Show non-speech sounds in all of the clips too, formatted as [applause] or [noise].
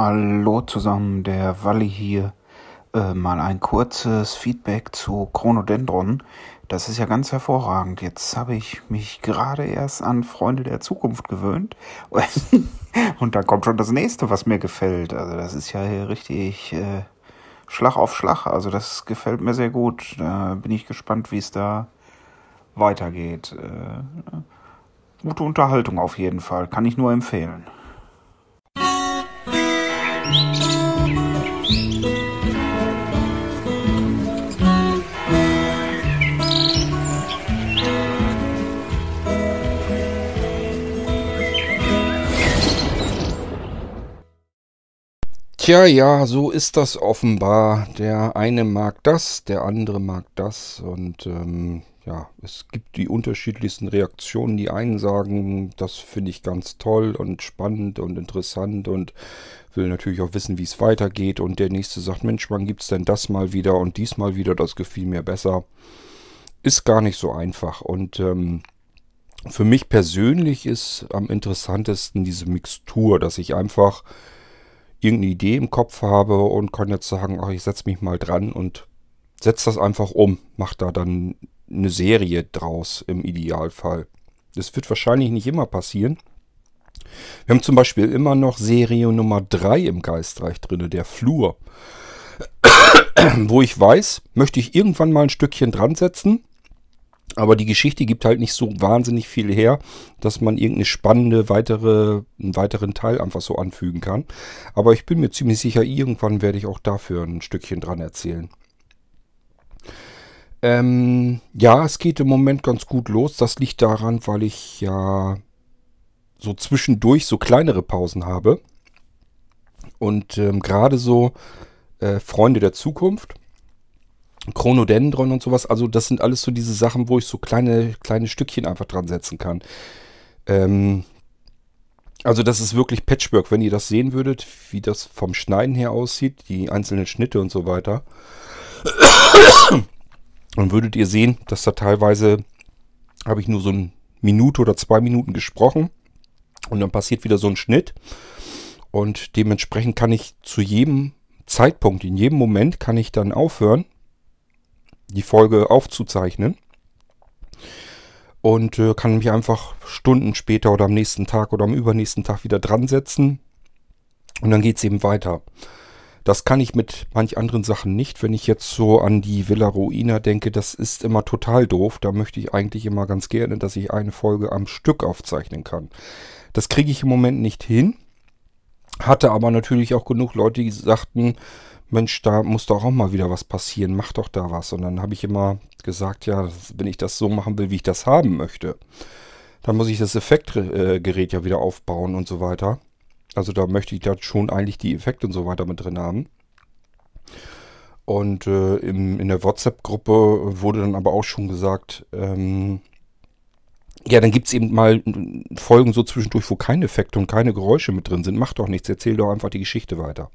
Hallo zusammen, der Walli hier. Äh, mal ein kurzes Feedback zu Chronodendron. Das ist ja ganz hervorragend. Jetzt habe ich mich gerade erst an Freunde der Zukunft gewöhnt. [laughs] Und da kommt schon das nächste, was mir gefällt. Also das ist ja hier richtig äh, Schlag auf Schlag. Also das gefällt mir sehr gut. Da bin ich gespannt, wie es da weitergeht. Äh, gute Unterhaltung auf jeden Fall. Kann ich nur empfehlen. Tja, ja, so ist das offenbar. Der eine mag das, der andere mag das. Und ähm, ja, es gibt die unterschiedlichsten Reaktionen. Die einen sagen, das finde ich ganz toll und spannend und interessant und will natürlich auch wissen, wie es weitergeht. Und der nächste sagt, Mensch, wann gibt es denn das mal wieder und diesmal wieder, das gefiel mir besser. Ist gar nicht so einfach. Und ähm, für mich persönlich ist am interessantesten diese Mixtur, dass ich einfach irgendeine Idee im Kopf habe und kann jetzt sagen, ach, ich setze mich mal dran und setze das einfach um. Mache da dann eine Serie draus im Idealfall. Das wird wahrscheinlich nicht immer passieren. Wir haben zum Beispiel immer noch Serie Nummer 3 im Geistreich drin, der Flur. Wo ich weiß, möchte ich irgendwann mal ein Stückchen dran setzen aber die Geschichte gibt halt nicht so wahnsinnig viel her, dass man irgendeine spannende weitere, einen weiteren Teil einfach so anfügen kann. Aber ich bin mir ziemlich sicher, irgendwann werde ich auch dafür ein Stückchen dran erzählen. Ähm, ja, es geht im Moment ganz gut los. Das liegt daran, weil ich ja so zwischendurch so kleinere Pausen habe. Und ähm, gerade so äh, Freunde der Zukunft Chronodendron und sowas. Also das sind alles so diese Sachen, wo ich so kleine, kleine Stückchen einfach dran setzen kann. Ähm, also das ist wirklich Patchwork. Wenn ihr das sehen würdet, wie das vom Schneiden her aussieht, die einzelnen Schnitte und so weiter, dann würdet ihr sehen, dass da teilweise habe ich nur so eine Minute oder zwei Minuten gesprochen und dann passiert wieder so ein Schnitt und dementsprechend kann ich zu jedem Zeitpunkt, in jedem Moment kann ich dann aufhören die Folge aufzuzeichnen. Und äh, kann mich einfach Stunden später oder am nächsten Tag oder am übernächsten Tag wieder dran setzen. Und dann geht es eben weiter. Das kann ich mit manch anderen Sachen nicht. Wenn ich jetzt so an die Villa Ruina denke, das ist immer total doof. Da möchte ich eigentlich immer ganz gerne, dass ich eine Folge am Stück aufzeichnen kann. Das kriege ich im Moment nicht hin. Hatte aber natürlich auch genug Leute, die sagten, Mensch, da muss doch auch mal wieder was passieren, mach doch da was. Und dann habe ich immer gesagt, ja, wenn ich das so machen will, wie ich das haben möchte, dann muss ich das Effektgerät ja wieder aufbauen und so weiter. Also da möchte ich da schon eigentlich die Effekte und so weiter mit drin haben. Und äh, im, in der WhatsApp-Gruppe wurde dann aber auch schon gesagt, ähm, ja, dann gibt es eben mal Folgen so zwischendurch, wo keine Effekte und keine Geräusche mit drin sind. Mach doch nichts, erzähl doch einfach die Geschichte weiter.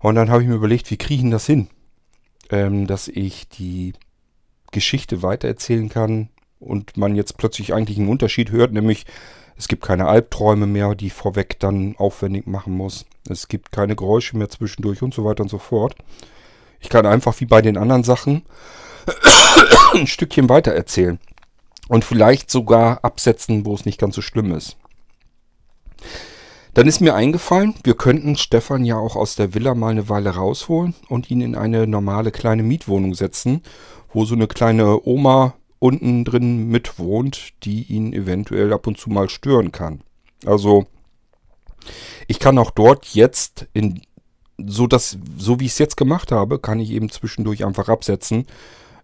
Und dann habe ich mir überlegt, wie kriege ich das hin? Ähm, dass ich die Geschichte weitererzählen kann und man jetzt plötzlich eigentlich einen Unterschied hört, nämlich es gibt keine Albträume mehr, die vorweg dann aufwendig machen muss. Es gibt keine Geräusche mehr zwischendurch und so weiter und so fort. Ich kann einfach wie bei den anderen Sachen [coughs] ein Stückchen weiter erzählen. Und vielleicht sogar absetzen, wo es nicht ganz so schlimm ist. Dann ist mir eingefallen, wir könnten Stefan ja auch aus der Villa mal eine Weile rausholen und ihn in eine normale kleine Mietwohnung setzen, wo so eine kleine Oma unten drin mitwohnt, die ihn eventuell ab und zu mal stören kann. Also ich kann auch dort jetzt in so dass so wie ich es jetzt gemacht habe, kann ich eben zwischendurch einfach absetzen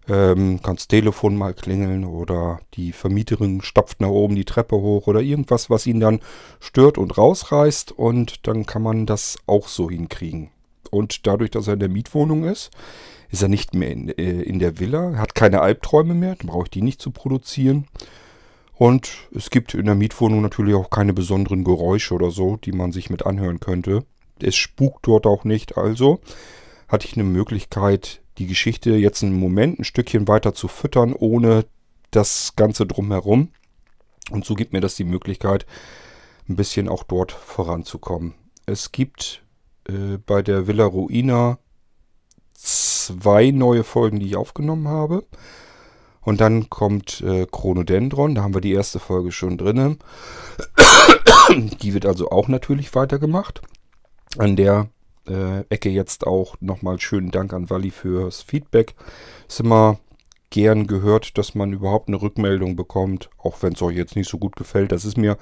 ähm, kann das Telefon mal klingeln oder die Vermieterin stapft nach oben die Treppe hoch oder irgendwas, was ihn dann stört und rausreißt und dann kann man das auch so hinkriegen. Und dadurch, dass er in der Mietwohnung ist, ist er nicht mehr in, äh, in der Villa, hat keine Albträume mehr, dann brauche ich die nicht zu produzieren. Und es gibt in der Mietwohnung natürlich auch keine besonderen Geräusche oder so, die man sich mit anhören könnte. Es spukt dort auch nicht, also hatte ich eine Möglichkeit, die Geschichte jetzt einen Moment ein Stückchen weiter zu füttern, ohne das Ganze drumherum. Und so gibt mir das die Möglichkeit, ein bisschen auch dort voranzukommen. Es gibt äh, bei der Villa Ruina zwei neue Folgen, die ich aufgenommen habe. Und dann kommt äh, Chronodendron, da haben wir die erste Folge schon drin. [coughs] die wird also auch natürlich weitergemacht. An der äh, Ecke jetzt auch nochmal schönen Dank an Wally fürs Feedback. Ist immer gern gehört, dass man überhaupt eine Rückmeldung bekommt, auch wenn es euch jetzt nicht so gut gefällt. Das ist mir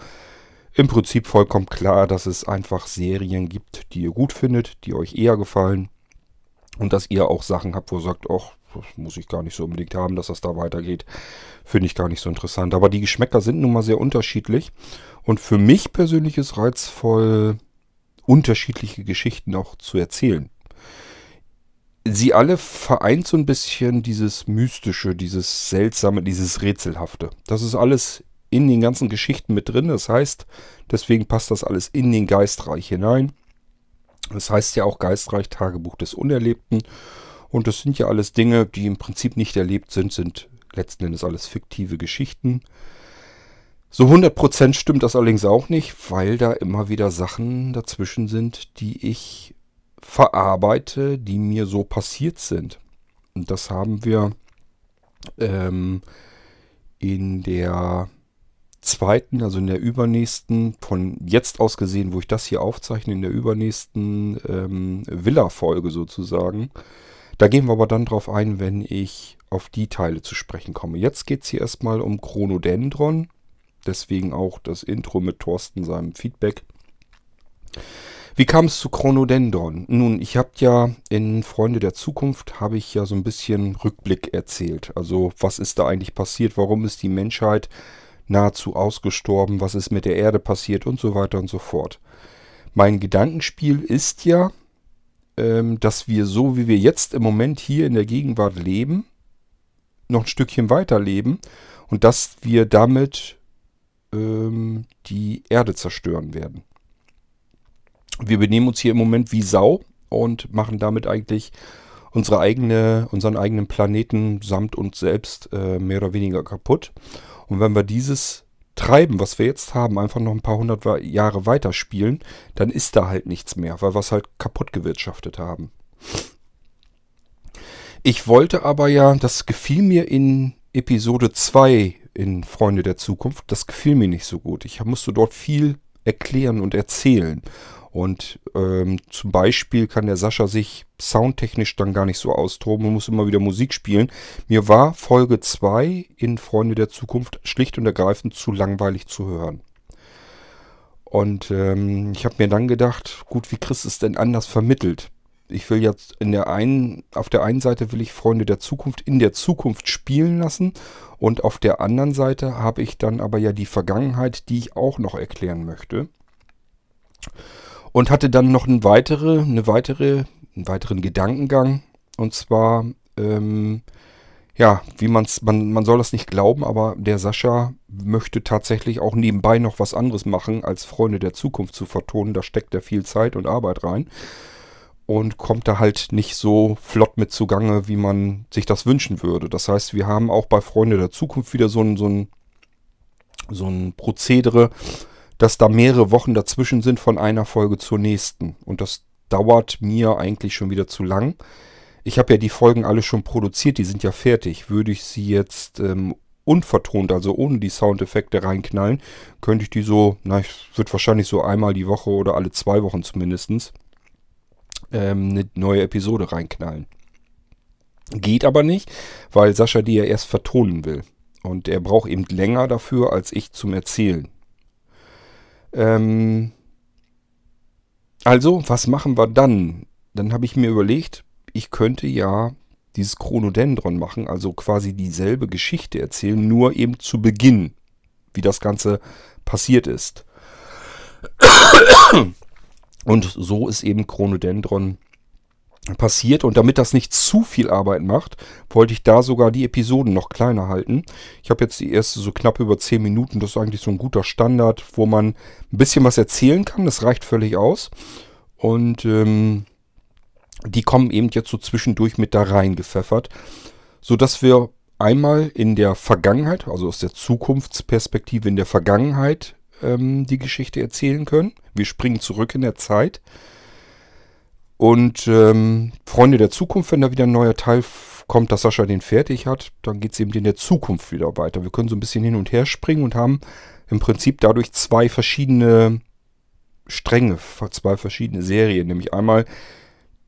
im Prinzip vollkommen klar, dass es einfach Serien gibt, die ihr gut findet, die euch eher gefallen. Und dass ihr auch Sachen habt, wo ihr sagt, ach, das muss ich gar nicht so unbedingt haben, dass das da weitergeht. Finde ich gar nicht so interessant. Aber die Geschmäcker sind nun mal sehr unterschiedlich. Und für mich persönlich ist reizvoll, unterschiedliche Geschichten auch zu erzählen. Sie alle vereint so ein bisschen dieses Mystische, dieses Seltsame, dieses Rätselhafte. Das ist alles in den ganzen Geschichten mit drin. Das heißt, deswegen passt das alles in den Geistreich hinein. Das heißt ja auch Geistreich Tagebuch des Unerlebten. Und das sind ja alles Dinge, die im Prinzip nicht erlebt sind, sind letzten Endes alles fiktive Geschichten. So 100% stimmt das allerdings auch nicht, weil da immer wieder Sachen dazwischen sind, die ich verarbeite, die mir so passiert sind. Und das haben wir ähm, in der zweiten, also in der übernächsten, von jetzt aus gesehen, wo ich das hier aufzeichne, in der übernächsten ähm, Villa-Folge sozusagen. Da gehen wir aber dann drauf ein, wenn ich auf die Teile zu sprechen komme. Jetzt geht es hier erstmal um Chronodendron. Deswegen auch das Intro mit Thorsten, seinem Feedback. Wie kam es zu Chronodendron? Nun, ich habe ja in Freunde der Zukunft habe ich ja so ein bisschen Rückblick erzählt. Also was ist da eigentlich passiert? Warum ist die Menschheit nahezu ausgestorben, was ist mit der Erde passiert und so weiter und so fort. Mein Gedankenspiel ist ja, ähm, dass wir so, wie wir jetzt im Moment hier in der Gegenwart leben, noch ein Stückchen weiter leben und dass wir damit ähm, die Erde zerstören werden. Wir benehmen uns hier im Moment wie Sau und machen damit eigentlich unsere eigene, unseren eigenen Planeten samt uns selbst äh, mehr oder weniger kaputt. Und wenn wir dieses Treiben, was wir jetzt haben, einfach noch ein paar hundert Jahre weiterspielen, dann ist da halt nichts mehr, weil wir es halt kaputt gewirtschaftet haben. Ich wollte aber ja, das gefiel mir in Episode 2 in Freunde der Zukunft, das gefiel mir nicht so gut. Ich musste dort viel erklären und erzählen. Und ähm, zum Beispiel kann der Sascha sich soundtechnisch dann gar nicht so austoben und muss immer wieder Musik spielen. Mir war Folge 2 in Freunde der Zukunft schlicht und ergreifend zu langweilig zu hören. Und ähm, ich habe mir dann gedacht, gut, wie kriegst du es denn anders vermittelt? Ich will jetzt in der einen, auf der einen Seite will ich Freunde der Zukunft in der Zukunft spielen lassen und auf der anderen Seite habe ich dann aber ja die Vergangenheit, die ich auch noch erklären möchte und hatte dann noch eine weitere, eine weitere, einen weiteren Gedankengang. Und zwar, ähm, ja, wie man's, man, man soll das nicht glauben, aber der Sascha möchte tatsächlich auch nebenbei noch was anderes machen, als Freunde der Zukunft zu vertonen. Da steckt er viel Zeit und Arbeit rein. Und kommt da halt nicht so flott mit zugange, wie man sich das wünschen würde. Das heißt, wir haben auch bei Freunde der Zukunft wieder so ein, so ein, so ein Prozedere, dass da mehrere Wochen dazwischen sind von einer Folge zur nächsten. Und das dauert mir eigentlich schon wieder zu lang. Ich habe ja die Folgen alle schon produziert, die sind ja fertig. Würde ich sie jetzt ähm, unvertont, also ohne die Soundeffekte reinknallen, könnte ich die so, na, ich würde wahrscheinlich so einmal die Woche oder alle zwei Wochen zumindest ähm, eine neue Episode reinknallen. Geht aber nicht, weil Sascha die ja erst vertonen will. Und er braucht eben länger dafür als ich zum Erzählen. Ähm, also, was machen wir dann? Dann habe ich mir überlegt, ich könnte ja dieses Chronodendron machen, also quasi dieselbe Geschichte erzählen, nur eben zu Beginn, wie das Ganze passiert ist. Und so ist eben Chronodendron passiert. Und damit das nicht zu viel Arbeit macht, wollte ich da sogar die Episoden noch kleiner halten. Ich habe jetzt die erste so knapp über 10 Minuten. Das ist eigentlich so ein guter Standard, wo man ein bisschen was erzählen kann. Das reicht völlig aus. Und ähm, die kommen eben jetzt so zwischendurch mit da reingepfeffert, sodass wir einmal in der Vergangenheit, also aus der Zukunftsperspektive in der Vergangenheit, ähm, die Geschichte erzählen können. Wir springen zurück in der Zeit. Und ähm, Freunde der Zukunft, wenn da wieder ein neuer Teil kommt, dass Sascha den fertig hat, dann geht es eben in der Zukunft wieder weiter. Wir können so ein bisschen hin und her springen und haben im Prinzip dadurch zwei verschiedene Stränge, zwei verschiedene Serien. Nämlich einmal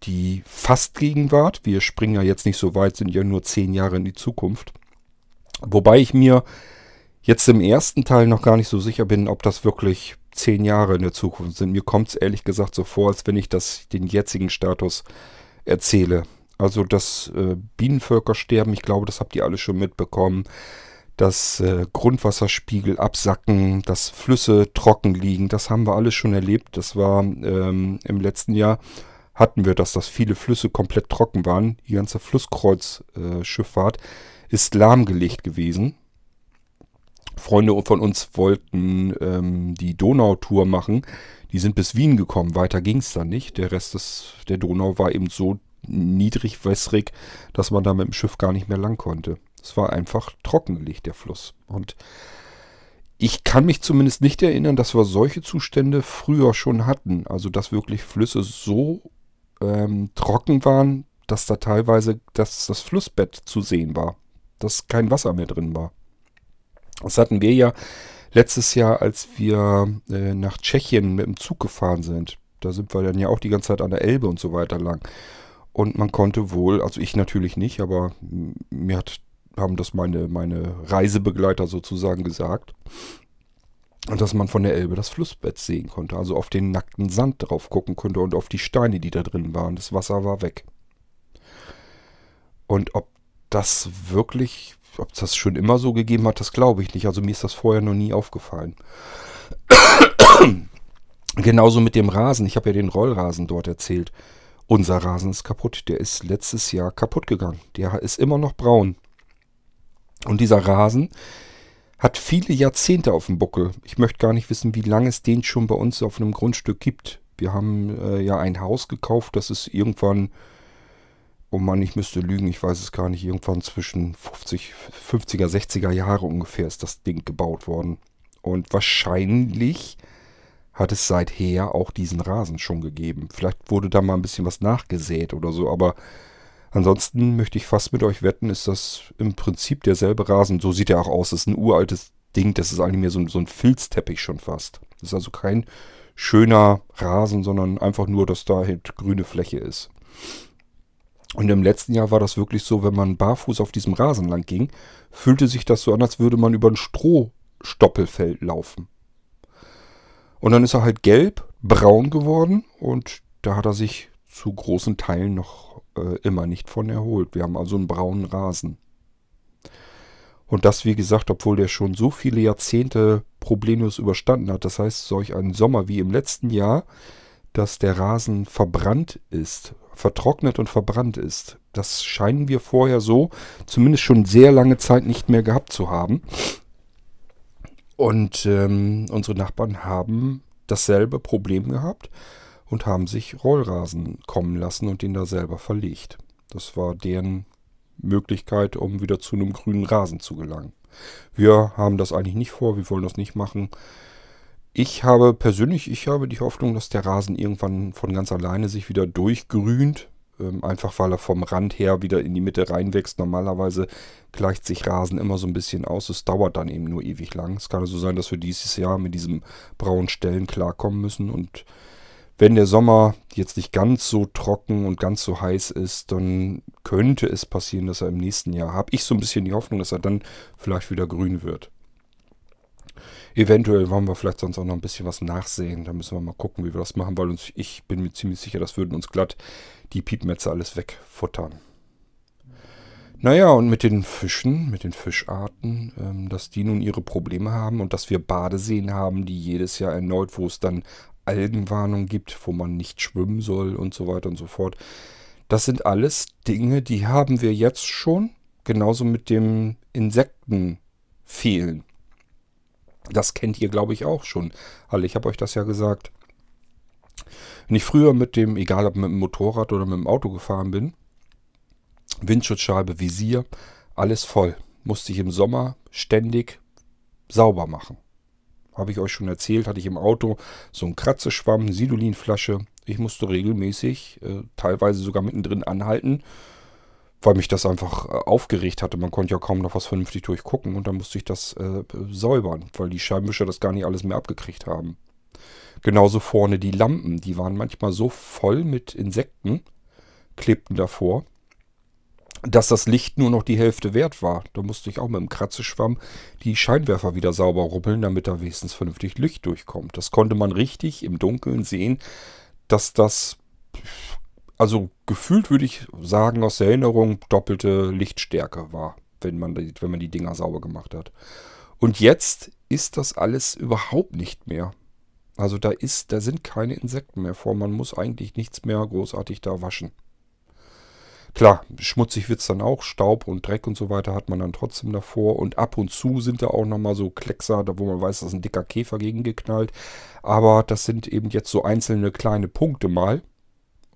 die Fast-Gegenwart. Wir springen ja jetzt nicht so weit, sind ja nur zehn Jahre in die Zukunft. Wobei ich mir jetzt im ersten Teil noch gar nicht so sicher bin, ob das wirklich zehn Jahre in der Zukunft sind. Mir kommt es ehrlich gesagt so vor, als wenn ich das den jetzigen Status erzähle. Also das äh, Bienenvölkersterben, ich glaube, das habt ihr alle schon mitbekommen. Dass äh, Grundwasserspiegel absacken, dass Flüsse trocken liegen, das haben wir alles schon erlebt. Das war ähm, im letzten Jahr hatten wir das, dass viele Flüsse komplett trocken waren. Die ganze Flusskreuzschifffahrt äh, ist lahmgelegt gewesen. Freunde von uns wollten ähm, die Donautour machen. Die sind bis Wien gekommen. Weiter ging es dann nicht. Der Rest des, der Donau war eben so niedrig wässrig, dass man da mit dem Schiff gar nicht mehr lang konnte. Es war einfach trockengelegt, der Fluss. Und ich kann mich zumindest nicht erinnern, dass wir solche Zustände früher schon hatten. Also, dass wirklich Flüsse so ähm, trocken waren, dass da teilweise das, das Flussbett zu sehen war. Dass kein Wasser mehr drin war. Das hatten wir ja letztes Jahr, als wir äh, nach Tschechien mit dem Zug gefahren sind. Da sind wir dann ja auch die ganze Zeit an der Elbe und so weiter lang. Und man konnte wohl, also ich natürlich nicht, aber mir hat, haben das meine, meine Reisebegleiter sozusagen gesagt, dass man von der Elbe das Flussbett sehen konnte. Also auf den nackten Sand drauf gucken konnte und auf die Steine, die da drin waren. Das Wasser war weg. Und ob das wirklich ob es das schon immer so gegeben hat, das glaube ich nicht. Also mir ist das vorher noch nie aufgefallen. [coughs] Genauso mit dem Rasen. Ich habe ja den Rollrasen dort erzählt. Unser Rasen ist kaputt. Der ist letztes Jahr kaputt gegangen. Der ist immer noch braun. Und dieser Rasen hat viele Jahrzehnte auf dem Buckel. Ich möchte gar nicht wissen, wie lange es den schon bei uns auf einem Grundstück gibt. Wir haben äh, ja ein Haus gekauft, das ist irgendwann oh Mann, ich müsste lügen, ich weiß es gar nicht, irgendwann zwischen 50, 50er, 60er Jahre ungefähr ist das Ding gebaut worden. Und wahrscheinlich hat es seither auch diesen Rasen schon gegeben. Vielleicht wurde da mal ein bisschen was nachgesät oder so, aber ansonsten möchte ich fast mit euch wetten, ist das im Prinzip derselbe Rasen. So sieht er auch aus. Das ist ein uraltes Ding, das ist eigentlich mehr so, so ein Filzteppich schon fast. Das ist also kein schöner Rasen, sondern einfach nur, dass da halt grüne Fläche ist. Und im letzten Jahr war das wirklich so, wenn man barfuß auf diesem Rasen lang ging, fühlte sich das so an, als würde man über ein Strohstoppelfeld laufen. Und dann ist er halt gelb, braun geworden und da hat er sich zu großen Teilen noch äh, immer nicht von erholt. Wir haben also einen braunen Rasen. Und das, wie gesagt, obwohl der schon so viele Jahrzehnte problemlos überstanden hat. Das heißt, solch einen Sommer wie im letzten Jahr, dass der Rasen verbrannt ist, vertrocknet und verbrannt ist. Das scheinen wir vorher so, zumindest schon sehr lange Zeit nicht mehr gehabt zu haben. Und ähm, unsere Nachbarn haben dasselbe Problem gehabt und haben sich Rollrasen kommen lassen und den da selber verlegt. Das war deren Möglichkeit, um wieder zu einem grünen Rasen zu gelangen. Wir haben das eigentlich nicht vor, wir wollen das nicht machen. Ich habe persönlich, ich habe die Hoffnung, dass der Rasen irgendwann von ganz alleine sich wieder durchgrünt. Ähm, einfach weil er vom Rand her wieder in die Mitte reinwächst. Normalerweise gleicht sich Rasen immer so ein bisschen aus. Es dauert dann eben nur ewig lang. Es kann also sein, dass wir dieses Jahr mit diesem braunen Stellen klarkommen müssen. Und wenn der Sommer jetzt nicht ganz so trocken und ganz so heiß ist, dann könnte es passieren, dass er im nächsten Jahr, habe ich so ein bisschen die Hoffnung, dass er dann vielleicht wieder grün wird. Eventuell wollen wir vielleicht sonst auch noch ein bisschen was nachsehen. Da müssen wir mal gucken, wie wir das machen, weil uns, ich bin mir ziemlich sicher, das würden uns glatt die Piepmetze alles wegfuttern. Naja, und mit den Fischen, mit den Fischarten, ähm, dass die nun ihre Probleme haben und dass wir Badeseen haben, die jedes Jahr erneut, wo es dann Algenwarnung gibt, wo man nicht schwimmen soll und so weiter und so fort. Das sind alles Dinge, die haben wir jetzt schon, genauso mit dem Insektenfehlen. Das kennt ihr, glaube ich, auch schon. Alle, ich habe euch das ja gesagt. Wenn ich früher mit dem, egal ob mit dem Motorrad oder mit dem Auto gefahren bin, Windschutzscheibe, Visier, alles voll. Musste ich im Sommer ständig sauber machen. Habe ich euch schon erzählt, hatte ich im Auto so einen Kratzeschwamm, Sidolinflasche. Ich musste regelmäßig, äh, teilweise sogar mittendrin anhalten, weil mich das einfach äh, aufgeregt hatte. Man konnte ja kaum noch was vernünftig durchgucken und dann musste ich das äh, säubern, weil die Scheibenwischer das gar nicht alles mehr abgekriegt haben. Genauso vorne die Lampen, die waren manchmal so voll mit Insekten, klebten davor, dass das Licht nur noch die Hälfte wert war. Da musste ich auch mit dem Kratzeschwamm die Scheinwerfer wieder sauber rubbeln, damit da wenigstens vernünftig Licht durchkommt. Das konnte man richtig im Dunkeln sehen, dass das, also gefühlt würde ich sagen, aus der Erinnerung doppelte Lichtstärke war, wenn man die, wenn man die Dinger sauber gemacht hat. Und jetzt ist das alles überhaupt nicht mehr. Also da ist, da sind keine Insekten mehr vor. Man muss eigentlich nichts mehr großartig da waschen. Klar, schmutzig wird es dann auch, Staub und Dreck und so weiter hat man dann trotzdem davor. Und ab und zu sind da auch nochmal so Kleckser, wo man weiß, da ist ein dicker Käfer gegen geknallt. Aber das sind eben jetzt so einzelne kleine Punkte mal.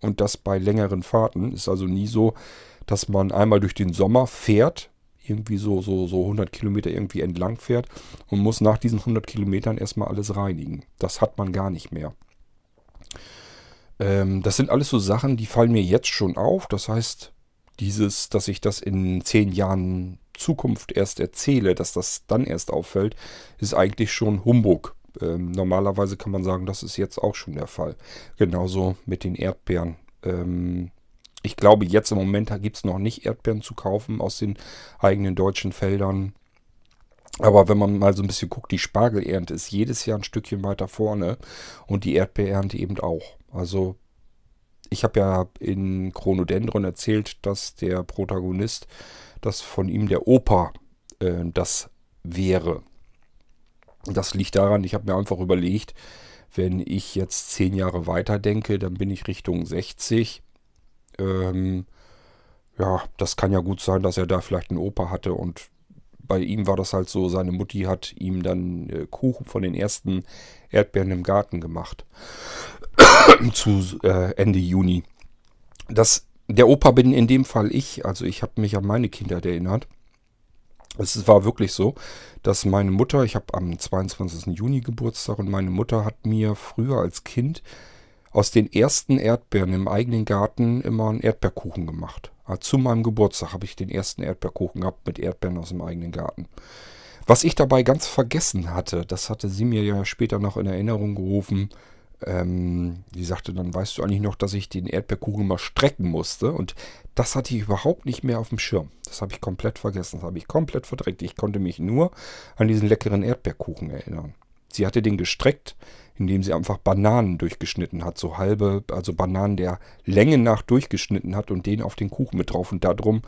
Und das bei längeren Fahrten. Ist also nie so, dass man einmal durch den Sommer fährt, irgendwie so, so, so 100 Kilometer irgendwie entlang fährt und muss nach diesen 100 Kilometern erstmal alles reinigen. Das hat man gar nicht mehr. Ähm, das sind alles so Sachen, die fallen mir jetzt schon auf. Das heißt, dieses, dass ich das in zehn Jahren Zukunft erst erzähle, dass das dann erst auffällt, ist eigentlich schon Humbug. Ähm, normalerweise kann man sagen, das ist jetzt auch schon der Fall. Genauso mit den Erdbeeren. Ähm, ich glaube, jetzt im Moment gibt es noch nicht Erdbeeren zu kaufen aus den eigenen deutschen Feldern. Aber wenn man mal so ein bisschen guckt, die Spargelernte ist jedes Jahr ein Stückchen weiter vorne und die Erdbeerernte eben auch. Also ich habe ja in Chronodendron erzählt, dass der Protagonist, dass von ihm der Opa äh, das wäre. Das liegt daran, ich habe mir einfach überlegt, wenn ich jetzt zehn Jahre weiter denke, dann bin ich Richtung 60. Ähm, ja, das kann ja gut sein, dass er da vielleicht einen Opa hatte und bei ihm war das halt so, seine Mutti hat ihm dann äh, Kuchen von den ersten Erdbeeren im Garten gemacht. [coughs] zu äh, Ende Juni. Das, der Opa bin in dem Fall ich, also ich habe mich an meine Kindheit erinnert. Es war wirklich so, dass meine Mutter, ich habe am 22. Juni Geburtstag und meine Mutter hat mir früher als Kind aus den ersten Erdbeeren im eigenen Garten immer einen Erdbeerkuchen gemacht. Ah, zu meinem Geburtstag habe ich den ersten Erdbeerkuchen gehabt mit Erdbeeren aus dem eigenen Garten. Was ich dabei ganz vergessen hatte, das hatte sie mir ja später noch in Erinnerung gerufen, ähm, die sagte dann, weißt du eigentlich noch, dass ich den Erdbeerkuchen mal strecken musste? Und das hatte ich überhaupt nicht mehr auf dem Schirm. Das habe ich komplett vergessen. Das habe ich komplett verdreckt. Ich konnte mich nur an diesen leckeren Erdbeerkuchen erinnern. Sie hatte den gestreckt, indem sie einfach Bananen durchgeschnitten hat, so halbe, also Bananen der Länge nach durchgeschnitten hat und den auf den Kuchen mit drauf und darum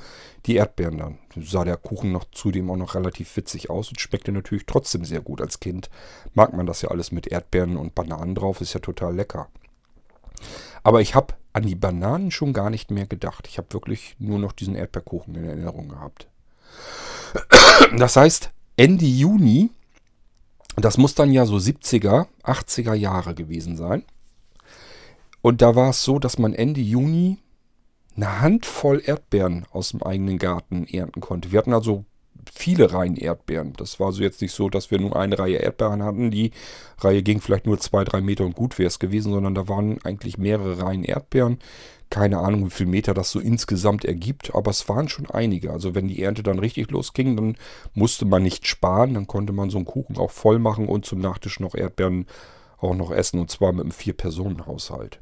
die Erdbeeren dann. Sah der Kuchen noch zudem auch noch relativ witzig aus und schmeckte natürlich trotzdem sehr gut. Als Kind mag man das ja alles mit Erdbeeren und Bananen drauf, ist ja total lecker. Aber ich habe an die Bananen schon gar nicht mehr gedacht. Ich habe wirklich nur noch diesen Erdbeerkuchen in Erinnerung gehabt. Das heißt, Ende Juni das muss dann ja so 70er, 80er Jahre gewesen sein. Und da war es so, dass man Ende Juni eine Handvoll Erdbeeren aus dem eigenen Garten ernten konnte. Wir hatten also viele Reihen Erdbeeren. Das war so jetzt nicht so, dass wir nur eine Reihe Erdbeeren hatten. Die Reihe ging vielleicht nur zwei, drei Meter und gut wäre es gewesen, sondern da waren eigentlich mehrere Reihen Erdbeeren. Keine Ahnung, wie viele Meter das so insgesamt ergibt, aber es waren schon einige. Also wenn die Ernte dann richtig losging, dann musste man nicht sparen, dann konnte man so einen Kuchen auch voll machen und zum Nachtisch noch Erdbeeren auch noch essen und zwar mit einem Vier-Personen-Haushalt.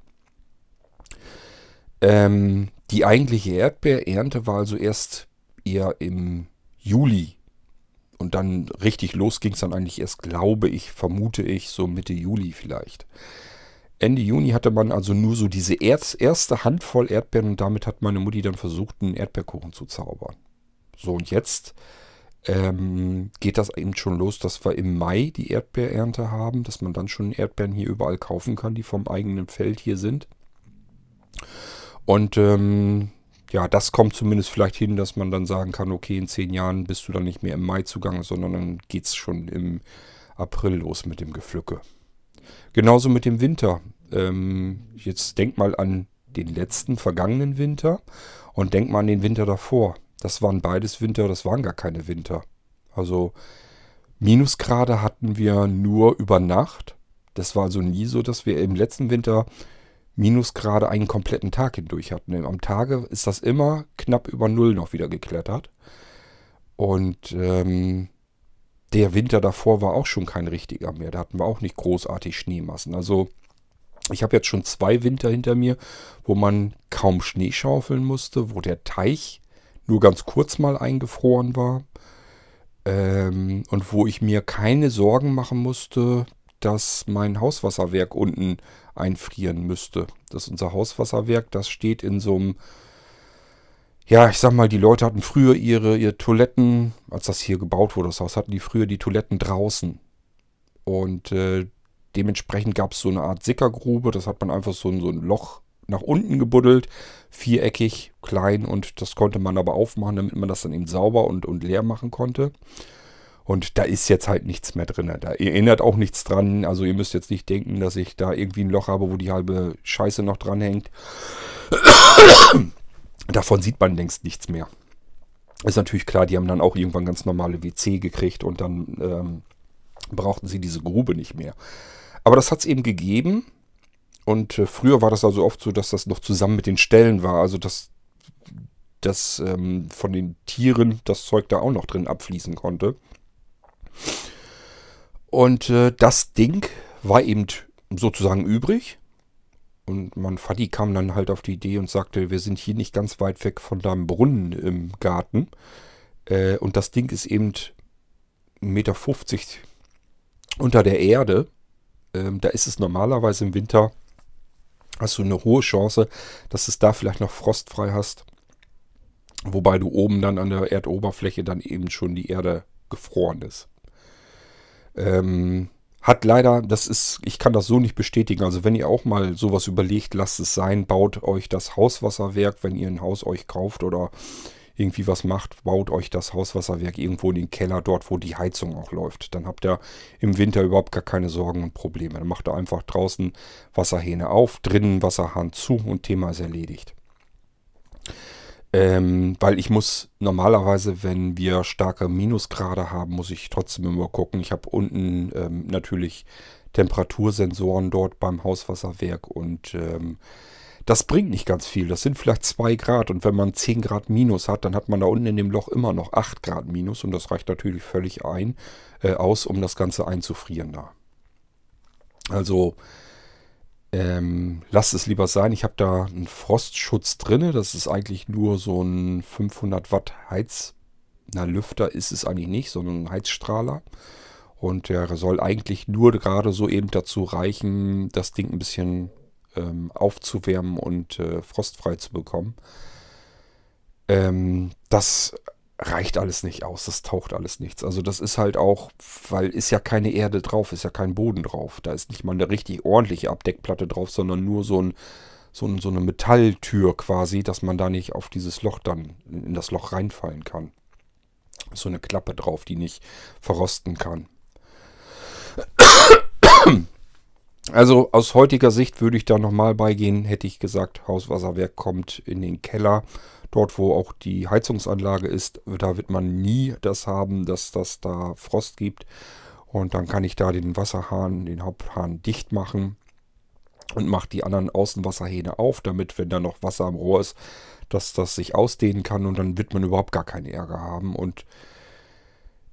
Ähm, die eigentliche Erdbeerernte war also erst eher im Juli. Und dann richtig los ging es dann eigentlich erst, glaube ich, vermute ich, so Mitte Juli vielleicht. Ende Juni hatte man also nur so diese erste Handvoll Erdbeeren und damit hat meine Mutti dann versucht, einen Erdbeerkuchen zu zaubern. So, und jetzt ähm, geht das eben schon los, dass wir im Mai die Erdbeerernte haben, dass man dann schon Erdbeeren hier überall kaufen kann, die vom eigenen Feld hier sind. Und ähm, ja, das kommt zumindest vielleicht hin, dass man dann sagen kann, okay, in zehn Jahren bist du dann nicht mehr im Mai zugange, sondern dann geht es schon im April los mit dem Gepflücke. Genauso mit dem Winter. Ähm, jetzt denk mal an den letzten vergangenen Winter und denk mal an den Winter davor. Das waren beides Winter, das waren gar keine Winter. Also Minusgrade hatten wir nur über Nacht. Das war also nie so, dass wir im letzten Winter Minusgrade einen kompletten Tag hindurch hatten. Am Tage ist das immer knapp über Null noch wieder geklettert. Und ähm, der Winter davor war auch schon kein richtiger mehr. Da hatten wir auch nicht großartig Schneemassen. Also ich habe jetzt schon zwei Winter hinter mir, wo man kaum Schnee schaufeln musste, wo der Teich nur ganz kurz mal eingefroren war ähm, und wo ich mir keine Sorgen machen musste, dass mein Hauswasserwerk unten einfrieren müsste. Das ist unser Hauswasserwerk, das steht in so einem, ja, ich sag mal, die Leute hatten früher ihre, ihre Toiletten, als das hier gebaut wurde, das Haus, hatten die früher die Toiletten draußen. Und äh, dementsprechend gab es so eine Art Sickergrube, das hat man einfach so, so ein Loch nach unten gebuddelt, viereckig, klein und das konnte man aber aufmachen, damit man das dann eben sauber und, und leer machen konnte. Und da ist jetzt halt nichts mehr drin. Da erinnert auch nichts dran. Also ihr müsst jetzt nicht denken, dass ich da irgendwie ein Loch habe, wo die halbe Scheiße noch dran hängt. Davon sieht man längst nichts mehr. Ist natürlich klar, die haben dann auch irgendwann ganz normale WC gekriegt und dann ähm, brauchten sie diese Grube nicht mehr. Aber das hat es eben gegeben. Und äh, früher war das also oft so, dass das noch zusammen mit den Ställen war. Also dass, dass ähm, von den Tieren das Zeug da auch noch drin abfließen konnte. Und äh, das Ding war eben sozusagen übrig. Und mein Vati kam dann halt auf die Idee und sagte, wir sind hier nicht ganz weit weg von deinem Brunnen im Garten. Äh, und das Ding ist eben 1,50 Meter unter der Erde. Ähm, da ist es normalerweise im Winter, hast du eine hohe Chance, dass es da vielleicht noch frostfrei hast. Wobei du oben dann an der Erdoberfläche dann eben schon die Erde gefroren ist. Ähm, hat leider, das ist, ich kann das so nicht bestätigen. Also wenn ihr auch mal sowas überlegt, lasst es sein, baut euch das Hauswasserwerk, wenn ihr ein Haus euch kauft oder irgendwie was macht, baut euch das Hauswasserwerk irgendwo in den Keller, dort wo die Heizung auch läuft. Dann habt ihr im Winter überhaupt gar keine Sorgen und Probleme. Dann macht ihr einfach draußen Wasserhähne auf, drinnen Wasserhahn zu und Thema ist erledigt. Ähm, weil ich muss normalerweise, wenn wir starke Minusgrade haben, muss ich trotzdem immer gucken. Ich habe unten ähm, natürlich Temperatursensoren dort beim Hauswasserwerk und ähm, das bringt nicht ganz viel. Das sind vielleicht 2 Grad und wenn man 10 Grad Minus hat, dann hat man da unten in dem Loch immer noch 8 Grad Minus und das reicht natürlich völlig ein, äh, aus, um das Ganze einzufrieren da. Also ähm, lasst es lieber sein. Ich habe da einen Frostschutz drin. Das ist eigentlich nur so ein 500 Watt Heiz. Na, Lüfter ist es eigentlich nicht, sondern ein Heizstrahler. Und der soll eigentlich nur gerade so eben dazu reichen, das Ding ein bisschen ähm, aufzuwärmen und äh, frostfrei zu bekommen. Ähm, das reicht alles nicht aus, das taucht alles nichts. Also das ist halt auch, weil ist ja keine Erde drauf, ist ja kein Boden drauf. Da ist nicht mal eine richtig ordentliche Abdeckplatte drauf, sondern nur so, ein, so, ein, so eine Metalltür quasi, dass man da nicht auf dieses Loch dann, in das Loch reinfallen kann. So eine Klappe drauf, die nicht verrosten kann. Also aus heutiger Sicht würde ich da nochmal beigehen, hätte ich gesagt, Hauswasserwerk kommt in den Keller Dort, wo auch die Heizungsanlage ist, da wird man nie das haben, dass das da Frost gibt. Und dann kann ich da den Wasserhahn, den Haupthahn dicht machen und mache die anderen Außenwasserhähne auf, damit, wenn da noch Wasser am Rohr ist, dass das sich ausdehnen kann und dann wird man überhaupt gar keinen Ärger haben. Und